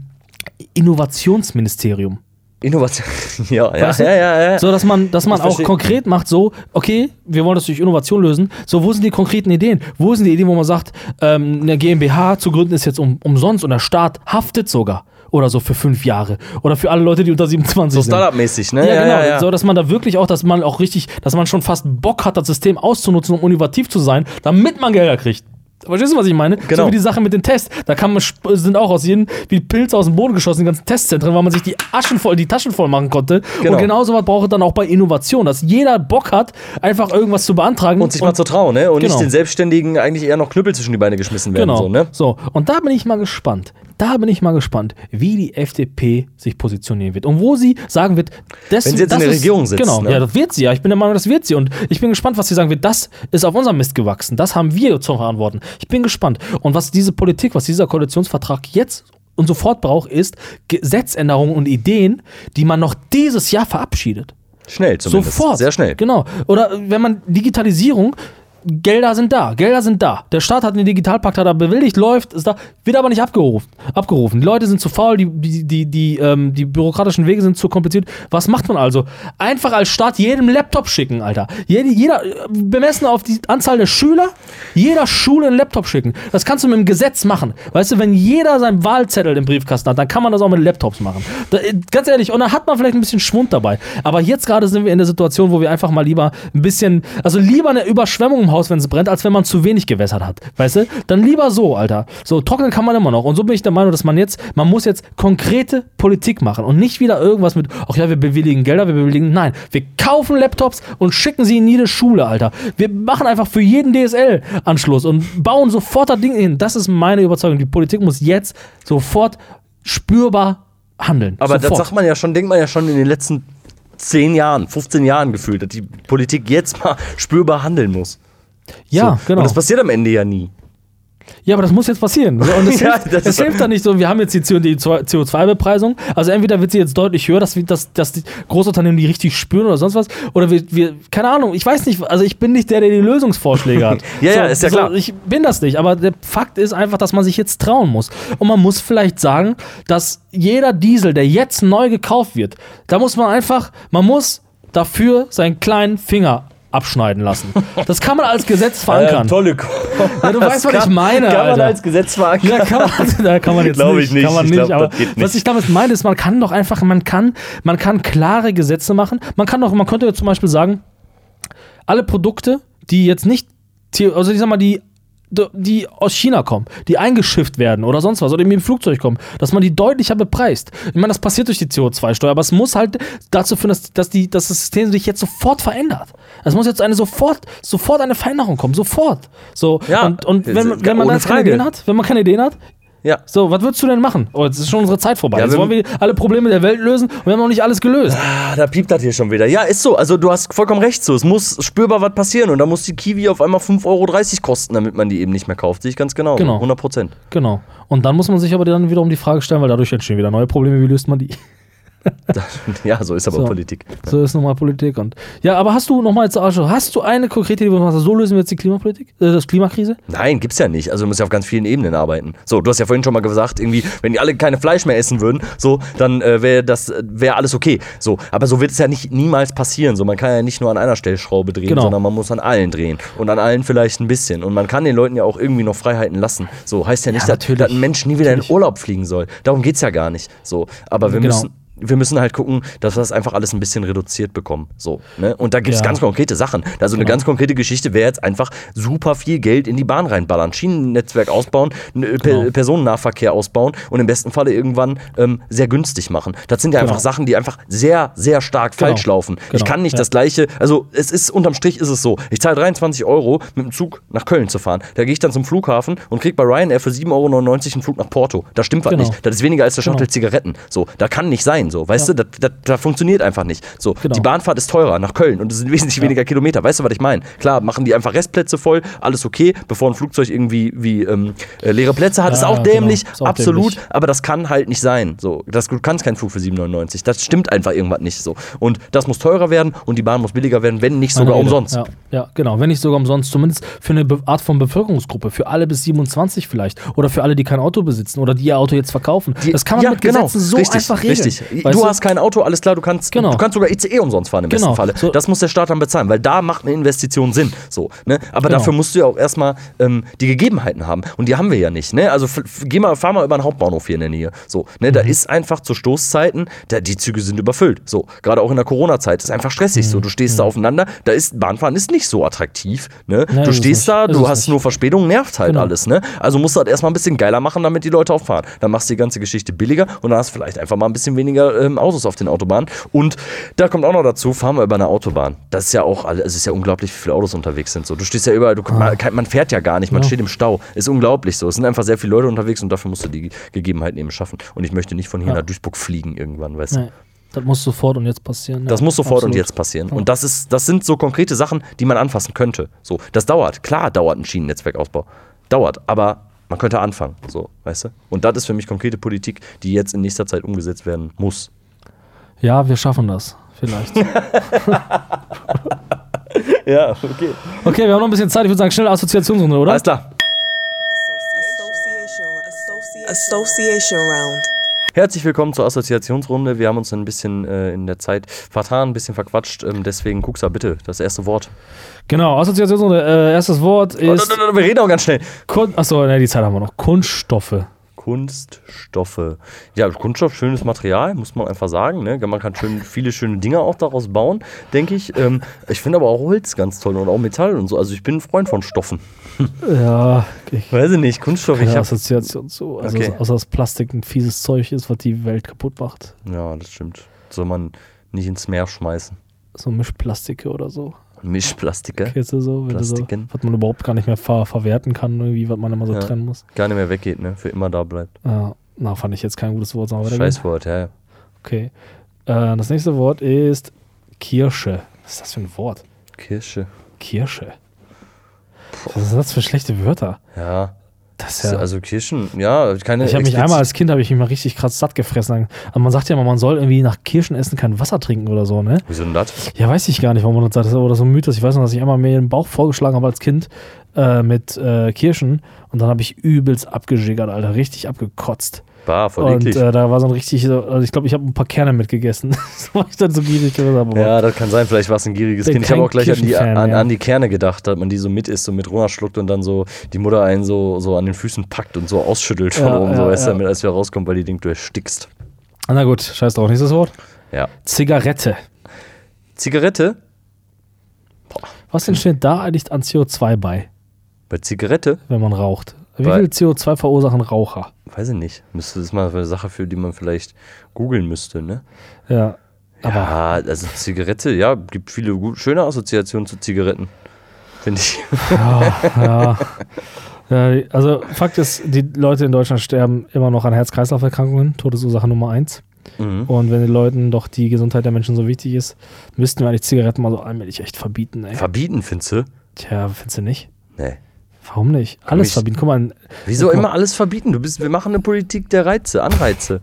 Innovationsministerium? Innovation. ja, ja, ja, ja, ja. So, dass man, dass man auch konkret macht, so, okay, wir wollen das durch Innovation lösen. So, wo sind die konkreten Ideen? Wo sind die Ideen, wo man sagt, ähm, eine GmbH zu gründen ist jetzt um, umsonst und der Staat haftet sogar. Oder so für fünf Jahre. Oder für alle Leute, die unter 27 So sind. Startup-mäßig, ne? Ja, genau. So, dass man da wirklich auch, dass man auch richtig, dass man schon fast Bock hat, das System auszunutzen, um innovativ zu sein, damit man Gelder kriegt. Verstehst du, was ich meine? Genau. So wie die Sache mit den Tests. Da kann man, sind auch aus jedem, wie Pilze aus dem Boden geschossen, die ganzen Testzentren, weil man sich die Aschen voll, die Taschen voll machen konnte. Genau. Und genau sowas braucht es dann auch bei Innovation, dass jeder Bock hat, einfach irgendwas zu beantragen. Und sich mal zu trauen, ne? Und Genau. nicht den Selbstständigen eigentlich eher noch Knüppel zwischen die Beine geschmissen werden. Genau. So, ne? so, und da bin ich mal gespannt. Da bin ich mal gespannt, wie die FDP sich positionieren wird. Und wo sie sagen wird, das, Wenn sie jetzt das in der ist, Regierung sitzt, Genau, ne? ja, das wird sie ja. Ich bin der Meinung, das wird sie. Und ich bin gespannt, was sie sagen wird. Das ist auf unserem Mist gewachsen. Das haben wir zu verantworten. Ich bin gespannt. Und was diese Politik, was dieser Koalitionsvertrag jetzt und sofort braucht, ist Gesetzänderungen und Ideen, die man noch dieses Jahr verabschiedet. Schnell zumindest. Sofort. Sehr schnell. Genau. Oder wenn man Digitalisierung, Gelder sind da, Gelder sind da. Der Staat hat den Digitalpakt hat er bewilligt, läuft, ist da, wird aber nicht abgerufen. abgerufen. Die Leute sind zu faul, die, die, die, die, ähm, die bürokratischen Wege sind zu kompliziert. Was macht man also? Einfach als Staat jedem Laptop schicken, Alter. Jede, jeder, äh, bemessen auf die Anzahl der Schüler, jeder Schule einen Laptop schicken. Das kannst du mit dem Gesetz machen. Weißt du, wenn jeder seinen Wahlzettel im Briefkasten hat, dann kann man das auch mit Laptops machen. Da, äh, ganz ehrlich, und dann hat man vielleicht ein bisschen Schwund dabei. Aber jetzt gerade sind wir in der Situation, wo wir einfach mal lieber ein bisschen, also lieber eine Überschwemmung im Haus, wenn es brennt, als wenn man zu wenig gewässert hat. Weißt du? Dann lieber so, Alter. So, trocknen kann man immer noch. Und so bin ich der Meinung, dass man jetzt, man muss jetzt konkrete Politik machen und nicht wieder irgendwas mit, ach ja, wir bewilligen Gelder, wir bewilligen. Nein, wir kaufen Laptops und schicken sie in jede Schule, Alter. Wir machen einfach für jeden DSL-Anschluss und bauen sofort das Ding hin. Das ist meine Überzeugung. Die Politik muss jetzt sofort spürbar handeln. Aber sofort. das sagt man ja schon, denkt man ja schon in den letzten 10 Jahren, 15 Jahren gefühlt, dass die Politik jetzt mal spürbar handeln muss. Ja, so. genau. Und das passiert am Ende ja nie. Ja, aber das muss jetzt passieren. So, Und es Ja, hilft, das ist- hilft dann nicht so, wir haben jetzt die CO2-Bepreisung. Also entweder wird sie jetzt deutlich höher, dass, wir- dass, dass die Großunternehmen die richtig spüren oder sonst was. Oder wir, wir, keine Ahnung, ich weiß nicht, also ich bin nicht der, der die Lösungsvorschläge hat. Ja, ja, ist ja klar. Ich bin das nicht, aber der Fakt ist einfach, dass man sich jetzt trauen muss. Und man muss vielleicht sagen, dass jeder Diesel, der jetzt neu gekauft wird, da muss man einfach, man muss dafür seinen kleinen Finger abschneiden lassen. Das kann man als Gesetz verankern. Äh, tolle Ja, du weißt, was ich meine, Kann man Alter. als Gesetz verankern. Ja, kann man, da kann man jetzt Glaub nicht. ich nicht. Kann man Ich nicht. glaub, aber nicht. was ich damit meine, ist, man kann doch einfach, man kann, man kann klare Gesetze machen. Man kann doch, man könnte zum Beispiel sagen, alle Produkte, die jetzt nicht, also ich sag mal, die die aus China kommen, die eingeschifft werden oder sonst was oder irgendwie im Flugzeug kommen, dass man die deutlicher bepreist. Ich meine, das passiert durch die CO2-Steuer, aber es muss halt dazu führen, dass, dass, die, dass das System sich jetzt sofort verändert. Es muss jetzt eine sofort, sofort eine Veränderung kommen, sofort. So, Ja, und, und das wenn, wenn man keine. Ideen hat, wenn man keine Ideen hat, Ja. so, was würdest du denn machen? Oh, jetzt ist schon unsere Zeit vorbei. Ja, jetzt wollen wir alle Probleme der Welt lösen und wir haben noch nicht alles gelöst. Ah, da piept das hier schon wieder. Ja, ist so. Also du hast vollkommen recht so. Es muss spürbar was passieren und da muss die Kiwi auf einmal 5,30 Euro kosten, damit man die eben nicht mehr kauft. Sehe ich ganz genau. Genau. 100 Prozent. Genau. Und dann muss man sich aber dann wiederum die Frage stellen, weil dadurch entstehen wieder neue Probleme. Wie löst man die? Ja, so ist aber So. Politik. So ist nochmal Politik. Und ja, aber hast du nochmal jetzt, also, hast du eine konkrete Idee, sagst, so lösen wir jetzt die Klimapolitik, äh, das Klimakrise? Nein, gibt's ja nicht. Also du musst ja auf ganz vielen Ebenen arbeiten. So, du hast ja vorhin schon mal gesagt, irgendwie, wenn die alle keine Fleisch mehr essen würden, so, dann äh, wäre das wäre alles okay. So, aber so wird es ja nicht niemals passieren. So, man kann ja nicht nur an einer Stellschraube drehen, Genau. sondern man muss an allen drehen und an allen vielleicht ein bisschen. Und man kann den Leuten ja auch irgendwie noch Freiheiten lassen. So heißt ja nicht, Ja, dass, dass ein Mensch nie wieder Natürlich. in Urlaub fliegen soll. Darum geht's ja gar nicht. So, aber wir Genau. müssen wir müssen halt gucken, dass wir das einfach alles ein bisschen reduziert bekommen. So, ne? Und da gibt es Ja. ganz konkrete Sachen. Also eine Genau. ganz konkrete Geschichte wäre jetzt einfach super viel Geld in die Bahn reinballern, Schienennetzwerk ausbauen, äh, Genau. per Personennahverkehr ausbauen und im besten Falle irgendwann ähm, sehr günstig machen. Das sind ja Genau. einfach Sachen, die einfach sehr, sehr stark Genau. falsch laufen. Ich Genau. kann nicht Ja. das gleiche, also es ist unterm Strich ist es so, ich zahle 23 Euro mit dem Zug nach Köln zu fahren. Da gehe ich dann zum Flughafen und kriege bei Ryanair für 7,99 Euro einen Flug nach Porto. Da stimmt was nicht. Das ist weniger als der. Shuttle Zigaretten. So, da kann nicht sein, so, weißt Ja. du, das, das, das funktioniert einfach nicht. So, Genau. die Bahnfahrt ist teurer nach Köln und es sind wesentlich weniger Kilometer. Weißt du, was ich meine? Klar, machen die einfach Restplätze voll, alles okay, bevor ein Flugzeug irgendwie wie ähm, äh, leere Plätze hat, ist Ja, auch genau. dämlich, Ist auch absolut, dämlich. aber das kann halt nicht sein. So, das, du kannst keinen Flug für 7,99. Das stimmt einfach irgendwas nicht so. Und das muss teurer werden und die Bahn muss billiger werden, wenn nicht sogar umsonst. Ja, ja, genau. Wenn nicht sogar umsonst. Zumindest für eine Art von Bevölkerungsgruppe. Für alle bis 27 vielleicht. Oder für alle, die kein Auto besitzen oder die ihr Auto jetzt verkaufen. Die- das kann man ja, mit genau. Gesetzen so richtig, einfach regeln. Richtig. Weißt Du hast kein Auto, alles klar, du kannst, Genau. du kannst sogar ICE umsonst fahren im Genau. besten Falle. So- Das muss der Staat dann bezahlen, weil da macht eine Investition Sinn. So, ne? Aber Genau. dafür musst du ja auch erstmal ähm, die Gegebenheiten haben. Und die haben wir ja nicht. Ne? Also geh mal, fahr mal über einen Hauptbahnhof hier in der Nähe. So, ne? Mhm. Da ist einfach zu Stoßzeiten, da, die Züge sind überfüllt. So, gerade auch in der Corona-Zeit ist einfach stressig. So, du stehst da aufeinander, da ist Bahnfahren ist nicht so attraktiv. Ne? Mhm. Nee, du stehst da, du hast nicht. nur Verspätung, nervt halt Genau. alles. Ne? Also musst du das erstmal ein bisschen geiler machen, damit die Leute auch fahren. Dann machst du die ganze Geschichte billiger und dann hast du vielleicht einfach mal ein bisschen weniger ähm, Autos auf den Autobahnen. Und da kommt auch noch dazu, fahren wir über eine Autobahn. Das ist ja auch, alle- es ist ja unglaublich, wie viele Autos unterwegs sind. So, du stehst ja überall, du, man, kann- man fährt ja gar nicht, man Ah. Ja. steht im Stau. Ist unglaublich so. Es sind einfach sehr viele Leute unterwegs und dafür musst du die Gegebenheiten eben schaffen. Und ich möchte nicht von hier Ja. nach Duisburg fliegen irgendwann, weißt du. Nee, das muss sofort und jetzt passieren. Das ja, muss sofort und absolut. jetzt passieren. Und das, ist, das sind so konkrete Sachen, die man anfassen könnte. So, das dauert. Klar dauert ein Schienennetzwerkausbau. Dauert, aber man könnte anfangen. So, weißt du? Und das ist für mich konkrete Politik, die jetzt in nächster Zeit umgesetzt werden muss. Ja, wir schaffen das. Vielleicht. Ja, okay. Okay, wir haben noch ein bisschen Zeit. Ich würde sagen, schnell Assoziationsrunde, oder? Alles klar. Association, Association Round. Herzlich willkommen zur Assoziationsrunde. Wir haben uns ein bisschen äh, in der Zeit vertan, ein bisschen verquatscht. Ähm, deswegen, Kuxa, bitte, das erste Wort. Genau, Assoziationsrunde. Äh, erstes Wort Oh, ist. no, no, no, wir reden auch ganz schnell. Kun Achso, ne, die Zeit haben wir noch. Kunststoffe. Kunststoffe. Ja, Kunststoff, schönes Material, muss man einfach sagen. Ne? Man kann schön, viele schöne Dinge auch daraus bauen, denke ich. Ähm, ich finde aber auch Holz ganz toll und auch Metall und so. Also ich bin ein Freund von Stoffen. Ja, ich Weiß ich nicht, Kunststoff, ich keine habe. Assoziation zu. Also Okay. außer dass Plastik ein fieses Zeug ist, was die Welt kaputt macht. Ja, das stimmt. Soll man nicht ins Meer schmeißen. So Mischplastike oder so. Mischplastiker. Du so? Du so Plastiken. was man überhaupt gar nicht mehr ver verwerten kann, irgendwie, was man immer so Ja. trennen muss. Gar nicht mehr weggeht, ne? Für immer da bleibt. Ja, na, fand ich jetzt kein gutes Wort. Scheißwort, ja. ja. Okay. Äh, das nächste Wort ist Kirsche. Was ist das für ein Wort? Kirsche. Kirsche. Was sind das für schlechte Wörter? Ja. Das ist ja. Also Kirschen, ja, keine. ich habe mich einmal als Kind habe ich mich mal richtig krass satt gefressen. Aber man sagt ja immer, man soll irgendwie nach Kirschen essen kein Wasser trinken oder so, ne? Wieso denn das? Ja, weiß ich gar nicht, warum man das sagt. Das ist aber so ein Mythos. Ich weiß noch, dass ich einmal mir den Bauch vorgeschlagen habe als Kind äh, mit äh, Kirschen und dann habe ich übelst abgejiggert, Alter. Richtig abgekotzt. Bah, voll Und äh, da war so ein richtig, so- also ich glaube, ich habe ein paar Kerne mitgegessen. so war ich dann so gierig gewesen habe. ja, das kann sein. Vielleicht war es ein gieriges Kind. Ich habe auch gleich an die, an, an die Kerne gedacht, dass man die so mit isst, so mit runterschluckt und dann so die Mutter einen so, so an den Füßen packt und so ausschüttelt von Ja, oben, so ja, weißt du, ja. damit alles wieder rauskommt, weil die denkt, du erstickst. Na gut, scheiß drauf. Nächstes Wort. Ja. Zigarette. Zigarette? Was entsteht da eigentlich an CO2 bei, Bei Zigarette? wenn man raucht? Wie Bei- viel CO2 verursachen Raucher? Weiß ich nicht. Müsste das mal eine Sache, für die man vielleicht googeln müsste, ne? Ja. Aber ja, also Zigarette, ja, gibt viele gut, schöne Assoziationen zu Zigaretten. Finde ich. ja. ja. Also Fakt ist, die Leute in Deutschland sterben immer noch an Herz-Kreislauf-Erkrankungen, Todesursache Nummer eins. Mhm. Und wenn den Leuten doch die Gesundheit der Menschen so wichtig ist, müssten wir eigentlich Zigaretten mal so allmählich echt verbieten, ey. Verbieten, findest du? Tja, findest du nicht? Nee. Warum nicht? Alles verbieten. Guck mal, Wieso Guck mal. immer alles verbieten? Du bist, wir machen eine Politik der Reize, Anreize.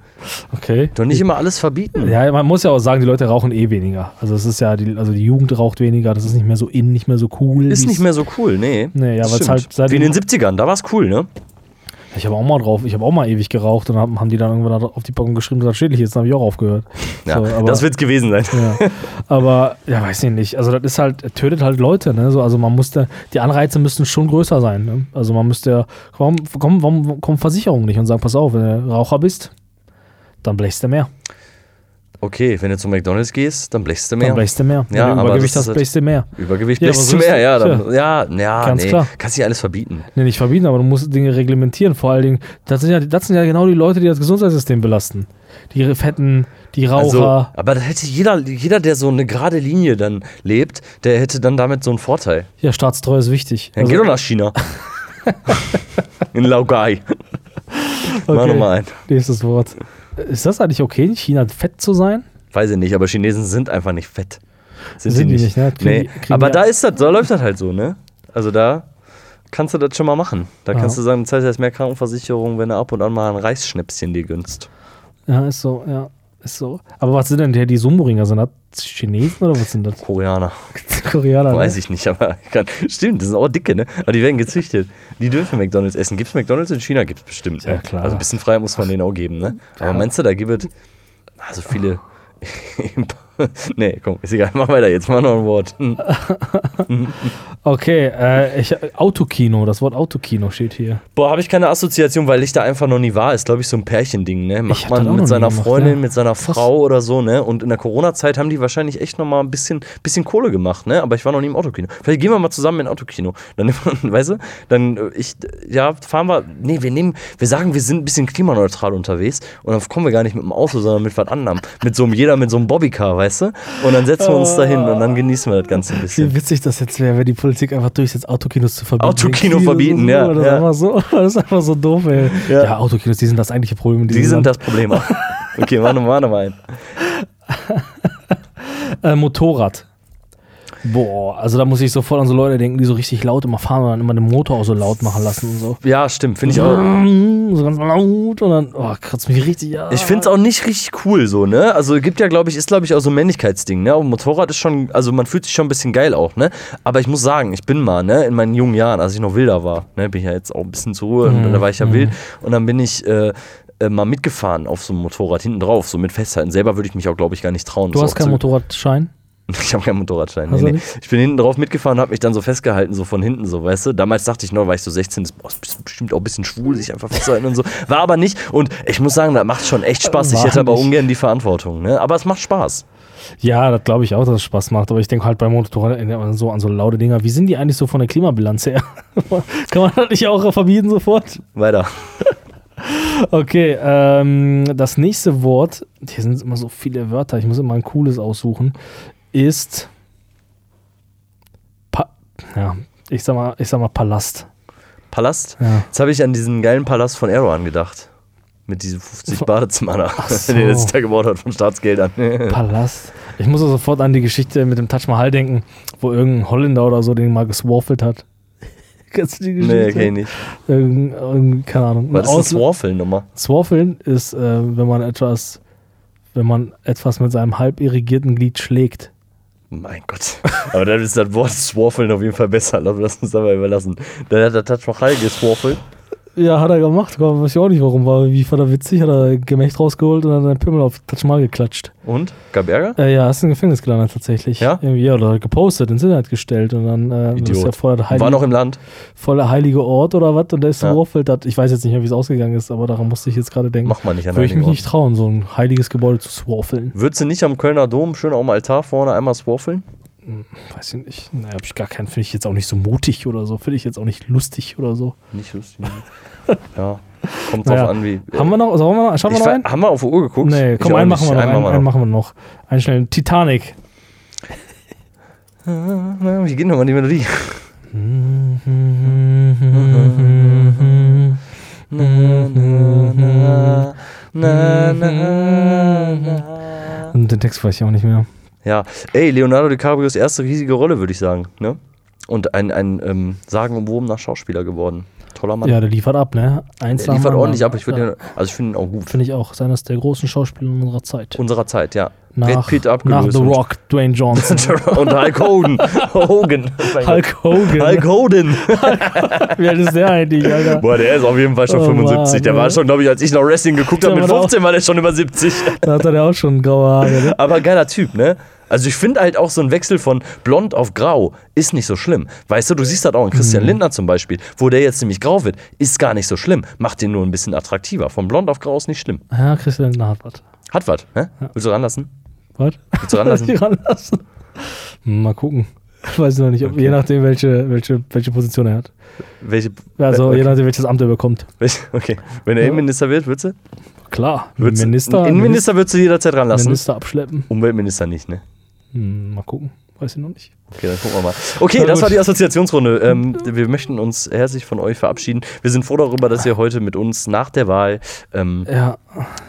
okay. Doch nicht immer alles verbieten. Ja, man muss ja auch sagen, die Leute rauchen eh weniger. Also es ist ja, die, also die Jugend raucht weniger, das ist nicht mehr so in, nicht mehr so cool. Ist nicht mehr so cool, nee. Nee, ja, weil's stimmt. halt seitdem- Wie in den 70ern, da war es cool, ne? Ich habe auch mal drauf, ich habe auch mal ewig geraucht und haben, haben die dann irgendwann auf die Packung geschrieben, dass das schädlich ist, dann habe ich auch aufgehört. Ja, So, aber- das wird's gewesen sein. Ja. Aber, ja, weiß ich nicht. Also, das ist halt, tötet halt Leute, ne? So, also, man musste, die Anreize müssten schon größer sein, ne? Also, man müsste ja, warum, warum, warum kommen Versicherungen nicht und sagen, pass auf, wenn du Raucher bist, dann blechst du mehr. Okay, wenn du zu McDonalds gehst, dann blechst du mehr. Dann blechst du mehr. Ja, wenn du aber Übergewicht hast, ist- blechst du mehr. Übergewicht Ja, blechst du mehr, ja. Dann, ja, ja, Ganz nee. klar. Kannst nicht alles verbieten. Nee, nicht verbieten, aber du musst Dinge reglementieren. Vor allen Dingen, das sind ja, das sind ja genau die Leute, die das Gesundheitssystem belasten. Die Fetten, die Also, Raucher. aber da hätte jeder, jeder, der so eine gerade Linie dann lebt, der hätte dann damit so einen Vorteil. ja, Staatstreu ist wichtig. Dann Also, geh doch nach China. In Laogai. Mach okay, nochmal ein. Nächstes Wort. Ist das eigentlich okay, in China fett zu sein? Weiß ich nicht, aber Chinesen sind einfach nicht fett. Sind, Sind sie die nicht. nicht, ne? Kriegen nee. aber da ist das, da läuft das halt so, ne? Also da kannst du das schon mal machen. Da Ja. kannst du sagen, du zahlst jetzt mehr Krankenversicherung, wenn du ab und an mal ein Reisschnäpschen dir gönnst. Ja, ist so, ja. Ist so. Aber was sind denn die, die Sumo-Ringer? Sind das Chinesen oder was sind das? Koreaner. Koreaner. Weiß ne? ich nicht, aber kann, stimmt, das sind auch dicke, ne? Aber die werden gezüchtet. Die dürfen McDonalds essen. Gibt's McDonalds in China? Gibt's bestimmt. Ja, ne? klar. Also ein bisschen frei muss man denen auch geben, ne? Aber Ja. meinst du, da gibt es also viele. nee, komm, ist egal, mach weiter jetzt, mach noch ein Wort. Hm. Okay, äh, ich, Autokino, das Wort Autokino steht hier. Boah, habe ich keine Assoziation, weil ich da einfach noch nie war. Ist, glaube ich, so ein Pärchending, ne? Macht man noch mit seiner gemacht, Freundin, ja. mit seiner Frau oder so, ne? Und in der Corona-Zeit haben die wahrscheinlich echt noch mal ein bisschen, bisschen Kohle gemacht, ne? Aber ich war noch nie im Autokino. Vielleicht gehen wir mal zusammen in ein Autokino. Dann, weißt du, dann, äh, ich, ja, fahren wir, nee, wir nehmen, wir sagen, wir sind ein bisschen klimaneutral unterwegs und dann kommen wir gar nicht mit dem Auto, sondern mit was anderem. Mit so einem, jeder mit so einem Bobbycar, weißt du? Und dann setzen wir uns da hin und dann genießen wir das Ganze ein Wie bisschen. witzig das jetzt wäre, wenn die Politik einfach durchsetzt, Autokinos zu verbieten. Autokino Kino verbieten, so, ja, Das ist, ja. Einfach so, das ist einfach so doof, ey. Ja. Ja, Autokinos, die sind das eigentliche Problem. Die sind Land. das Problem. Okay, mach noch mal, noch mal ein. Äh, Motorrad. Boah, also da muss ich sofort an so Leute denken, die so richtig laut immer fahren und dann immer den Motor auch so laut machen lassen und so. Ja, stimmt, finde ich auch. So ganz laut und dann, oh, kratzt mich richtig, ja. Ich finde es auch nicht richtig cool so, ne? Also gibt ja, glaube ich, ist, glaube ich, auch so ein Männlichkeitsding, ne? Und Motorrad ist schon, also man fühlt sich schon ein bisschen geil auch, ne? Aber ich muss sagen, ich bin mal, ne, in meinen jungen Jahren, als ich noch wilder war, ne, bin ich ja jetzt auch ein bisschen zur Ruhe und Mhm, da war ich ja mhm. wild und dann bin ich äh, äh, mal mitgefahren auf so einem Motorrad hinten drauf, so mit Festhalten. Selber würde ich mich auch, glaube ich, gar nicht trauen. Du hast keinen Motorradschein? Ich habe keinen Motorradschein. Nee, nee. Ich bin hinten drauf mitgefahren und habe mich dann so festgehalten, so von hinten, so, weißt du. Damals dachte ich noch, weil ich so 16 ist, boah, ist bestimmt auch ein bisschen schwul, sich einfach festzuhalten und so. War aber nicht. Und ich muss sagen, das macht schon echt Spaß. Ich War hätte aber nicht. ungern die Verantwortung, ne? Aber es macht Spaß. Ja, das glaube ich auch, dass es Spaß macht. Aber ich denke halt beim Motorrad so an so laute Dinger. Wie sind die eigentlich so von der Klimabilanz her? Kann man das nicht auch verbieten sofort? Weiter. Okay, ähm, das nächste Wort, hier sind immer so viele Wörter, ich muss immer ein cooles aussuchen, ist pa ja, ich sag mal, ich sag mal Palast. Palast? Ja. Jetzt habe ich an diesen geilen Palast von Erdogan gedacht. Mit diesen 50 Badezimmern, so. den er sich da gebaut hat von Staatsgeldern. Palast. Ich muss also sofort an die Geschichte mit dem Taj Mahal denken, wo irgendein Holländer oder so den mal geswaffelt hat. Kennst du die Geschichte? nee, kenn ich nicht. Irgend, irgend, keine Ahnung. Was ist ein Swarfel nochmal? Swaffeln ist, äh, wenn man etwas, wenn man etwas mit seinem halb irrigierten Glied schlägt. Mein Gott. Aber dann ist das Wort Swarfeln auf jeden Fall besser. Lass uns dabei überlassen. Dann hat der Taj Mahal geswarfelt. Ja, hat er gemacht. aber Weiß ich auch nicht warum. War wie fand er witzig, hat er Gemächt rausgeholt und dann seinen Pimmel auf Mahal geklatscht. Und? Gab Ärger? Äh, ja, ist im Gefängnis gelandet tatsächlich. Ja? Irgendwie, ja, oder gepostet, ins Internet gestellt und dann äh, das ist ja voll der, War noch heilige, im Land. voll der heilige Ort oder was und der ist Ja. gewaffelt hat. Ich weiß jetzt nicht mehr, wie es ausgegangen ist, aber daran musste ich jetzt gerade denken. Macht man nicht an Würde ich mich einigen nicht trauen, so ein heiliges Gebäude zu swaffeln. Würdest du nicht am Kölner Dom schön auf dem Altar vorne einmal swarfeln? Weiß ich nicht. Naja, hab ich gar keinen. Finde ich jetzt auch nicht so mutig oder so. Finde ich jetzt auch nicht lustig oder so. Nicht lustig. ja. Kommt drauf Naja, an, wie. Haben wir noch? Sollen wir noch? Schauen wir noch einen? haben wir auf die Uhr geguckt? Nee, komm, einen machen wir noch. Einen Einen, einen machen wir noch. Einen schnellen. Titanic. Wie geht nochmal die Melodie? Und den Text weiß ich auch nicht mehr. Ja, ey, Leonardo DiCaprios erste riesige Rolle, würde ich sagen. Ne? Und ein, ein ähm, sagenumwobener Schauspieler geworden. Toller Mann. Ja, der liefert ab, ne? Eins Der nach liefert ordentlich anderen. ab. Ich finde Ja. also ich finde ihn auch gut. Finde ich auch. Seines der großen Schauspieler unserer Zeit. Unserer Zeit, ja. nach, Brad Pitt nach abgelöst. The und- Rock, Dwayne Johnson. und Hulk Hogan. Hogan. Hulk Hogan. Hulk Hogan. Wie alt ist der eigentlich, Alter? Boah, der ist auf jeden Fall schon Oh 75. Mann, der war schon, glaube ich, als ich noch Wrestling geguckt habe, mit war auch- 15 war der schon über 70. Da hat er ja auch schon graue Haare, ne? Aber geiler Typ, ne? Also ich finde halt auch so ein Wechsel von blond auf grau ist nicht so schlimm. Weißt du, du siehst das auch in Mhm. Christian Lindner zum Beispiel, wo der jetzt nämlich grau wird, ist gar nicht so schlimm. Macht den nur ein bisschen attraktiver. Von blond auf grau ist nicht schlimm. Ja, Christian Lindner hat was. Hat was, ne? Willst du ranlassen? Was? Willst du ranlassen? Die ranlassen. Mal gucken. Weiß ich noch nicht, ob, je nachdem, welche, welche, welche Position er hat. Welche? Also, okay. je nachdem, welches Amt er bekommt. Okay. Wenn er Ja. Innenminister wird, würdest du? Klar, Würdest Minister, Innenminister würdest du jederzeit ranlassen. Minister abschleppen. Umweltminister nicht, ne? Hm, mal gucken. Weiß ich noch nicht. Okay, dann gucken wir mal. Okay, das war die Assoziationsrunde. Ähm, wir möchten uns herzlich von euch verabschieden. Wir sind froh darüber, dass ihr heute mit uns nach der Wahl ähm, Ja,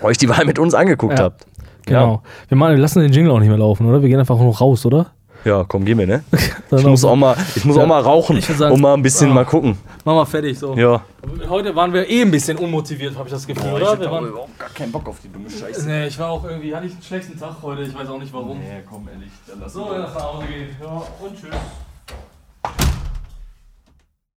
euch die Wahl mit uns angeguckt Ja. habt. genau. Wir, machen, wir lassen den Jingle auch nicht mehr laufen, oder? Wir gehen einfach nur raus, oder? Ja, komm, geh mir, ne? Ich muss auch mal, ich muss Ja. auch mal rauchen Ich sagen- und mal ein bisschen Ah. mal gucken. Machen wir fertig so. Ja. Heute waren wir eh ein bisschen unmotiviert, habe ich das Gefühl, oder? Wir waren, überhaupt gar keinen Bock auf die dumme Scheiße. nee, ich war auch irgendwie, hatte ich einen schlechten Tag heute, ich weiß auch nicht warum. komm, ehrlich, dann lass So, lass nach Hause gehen. Ja, und tschüss.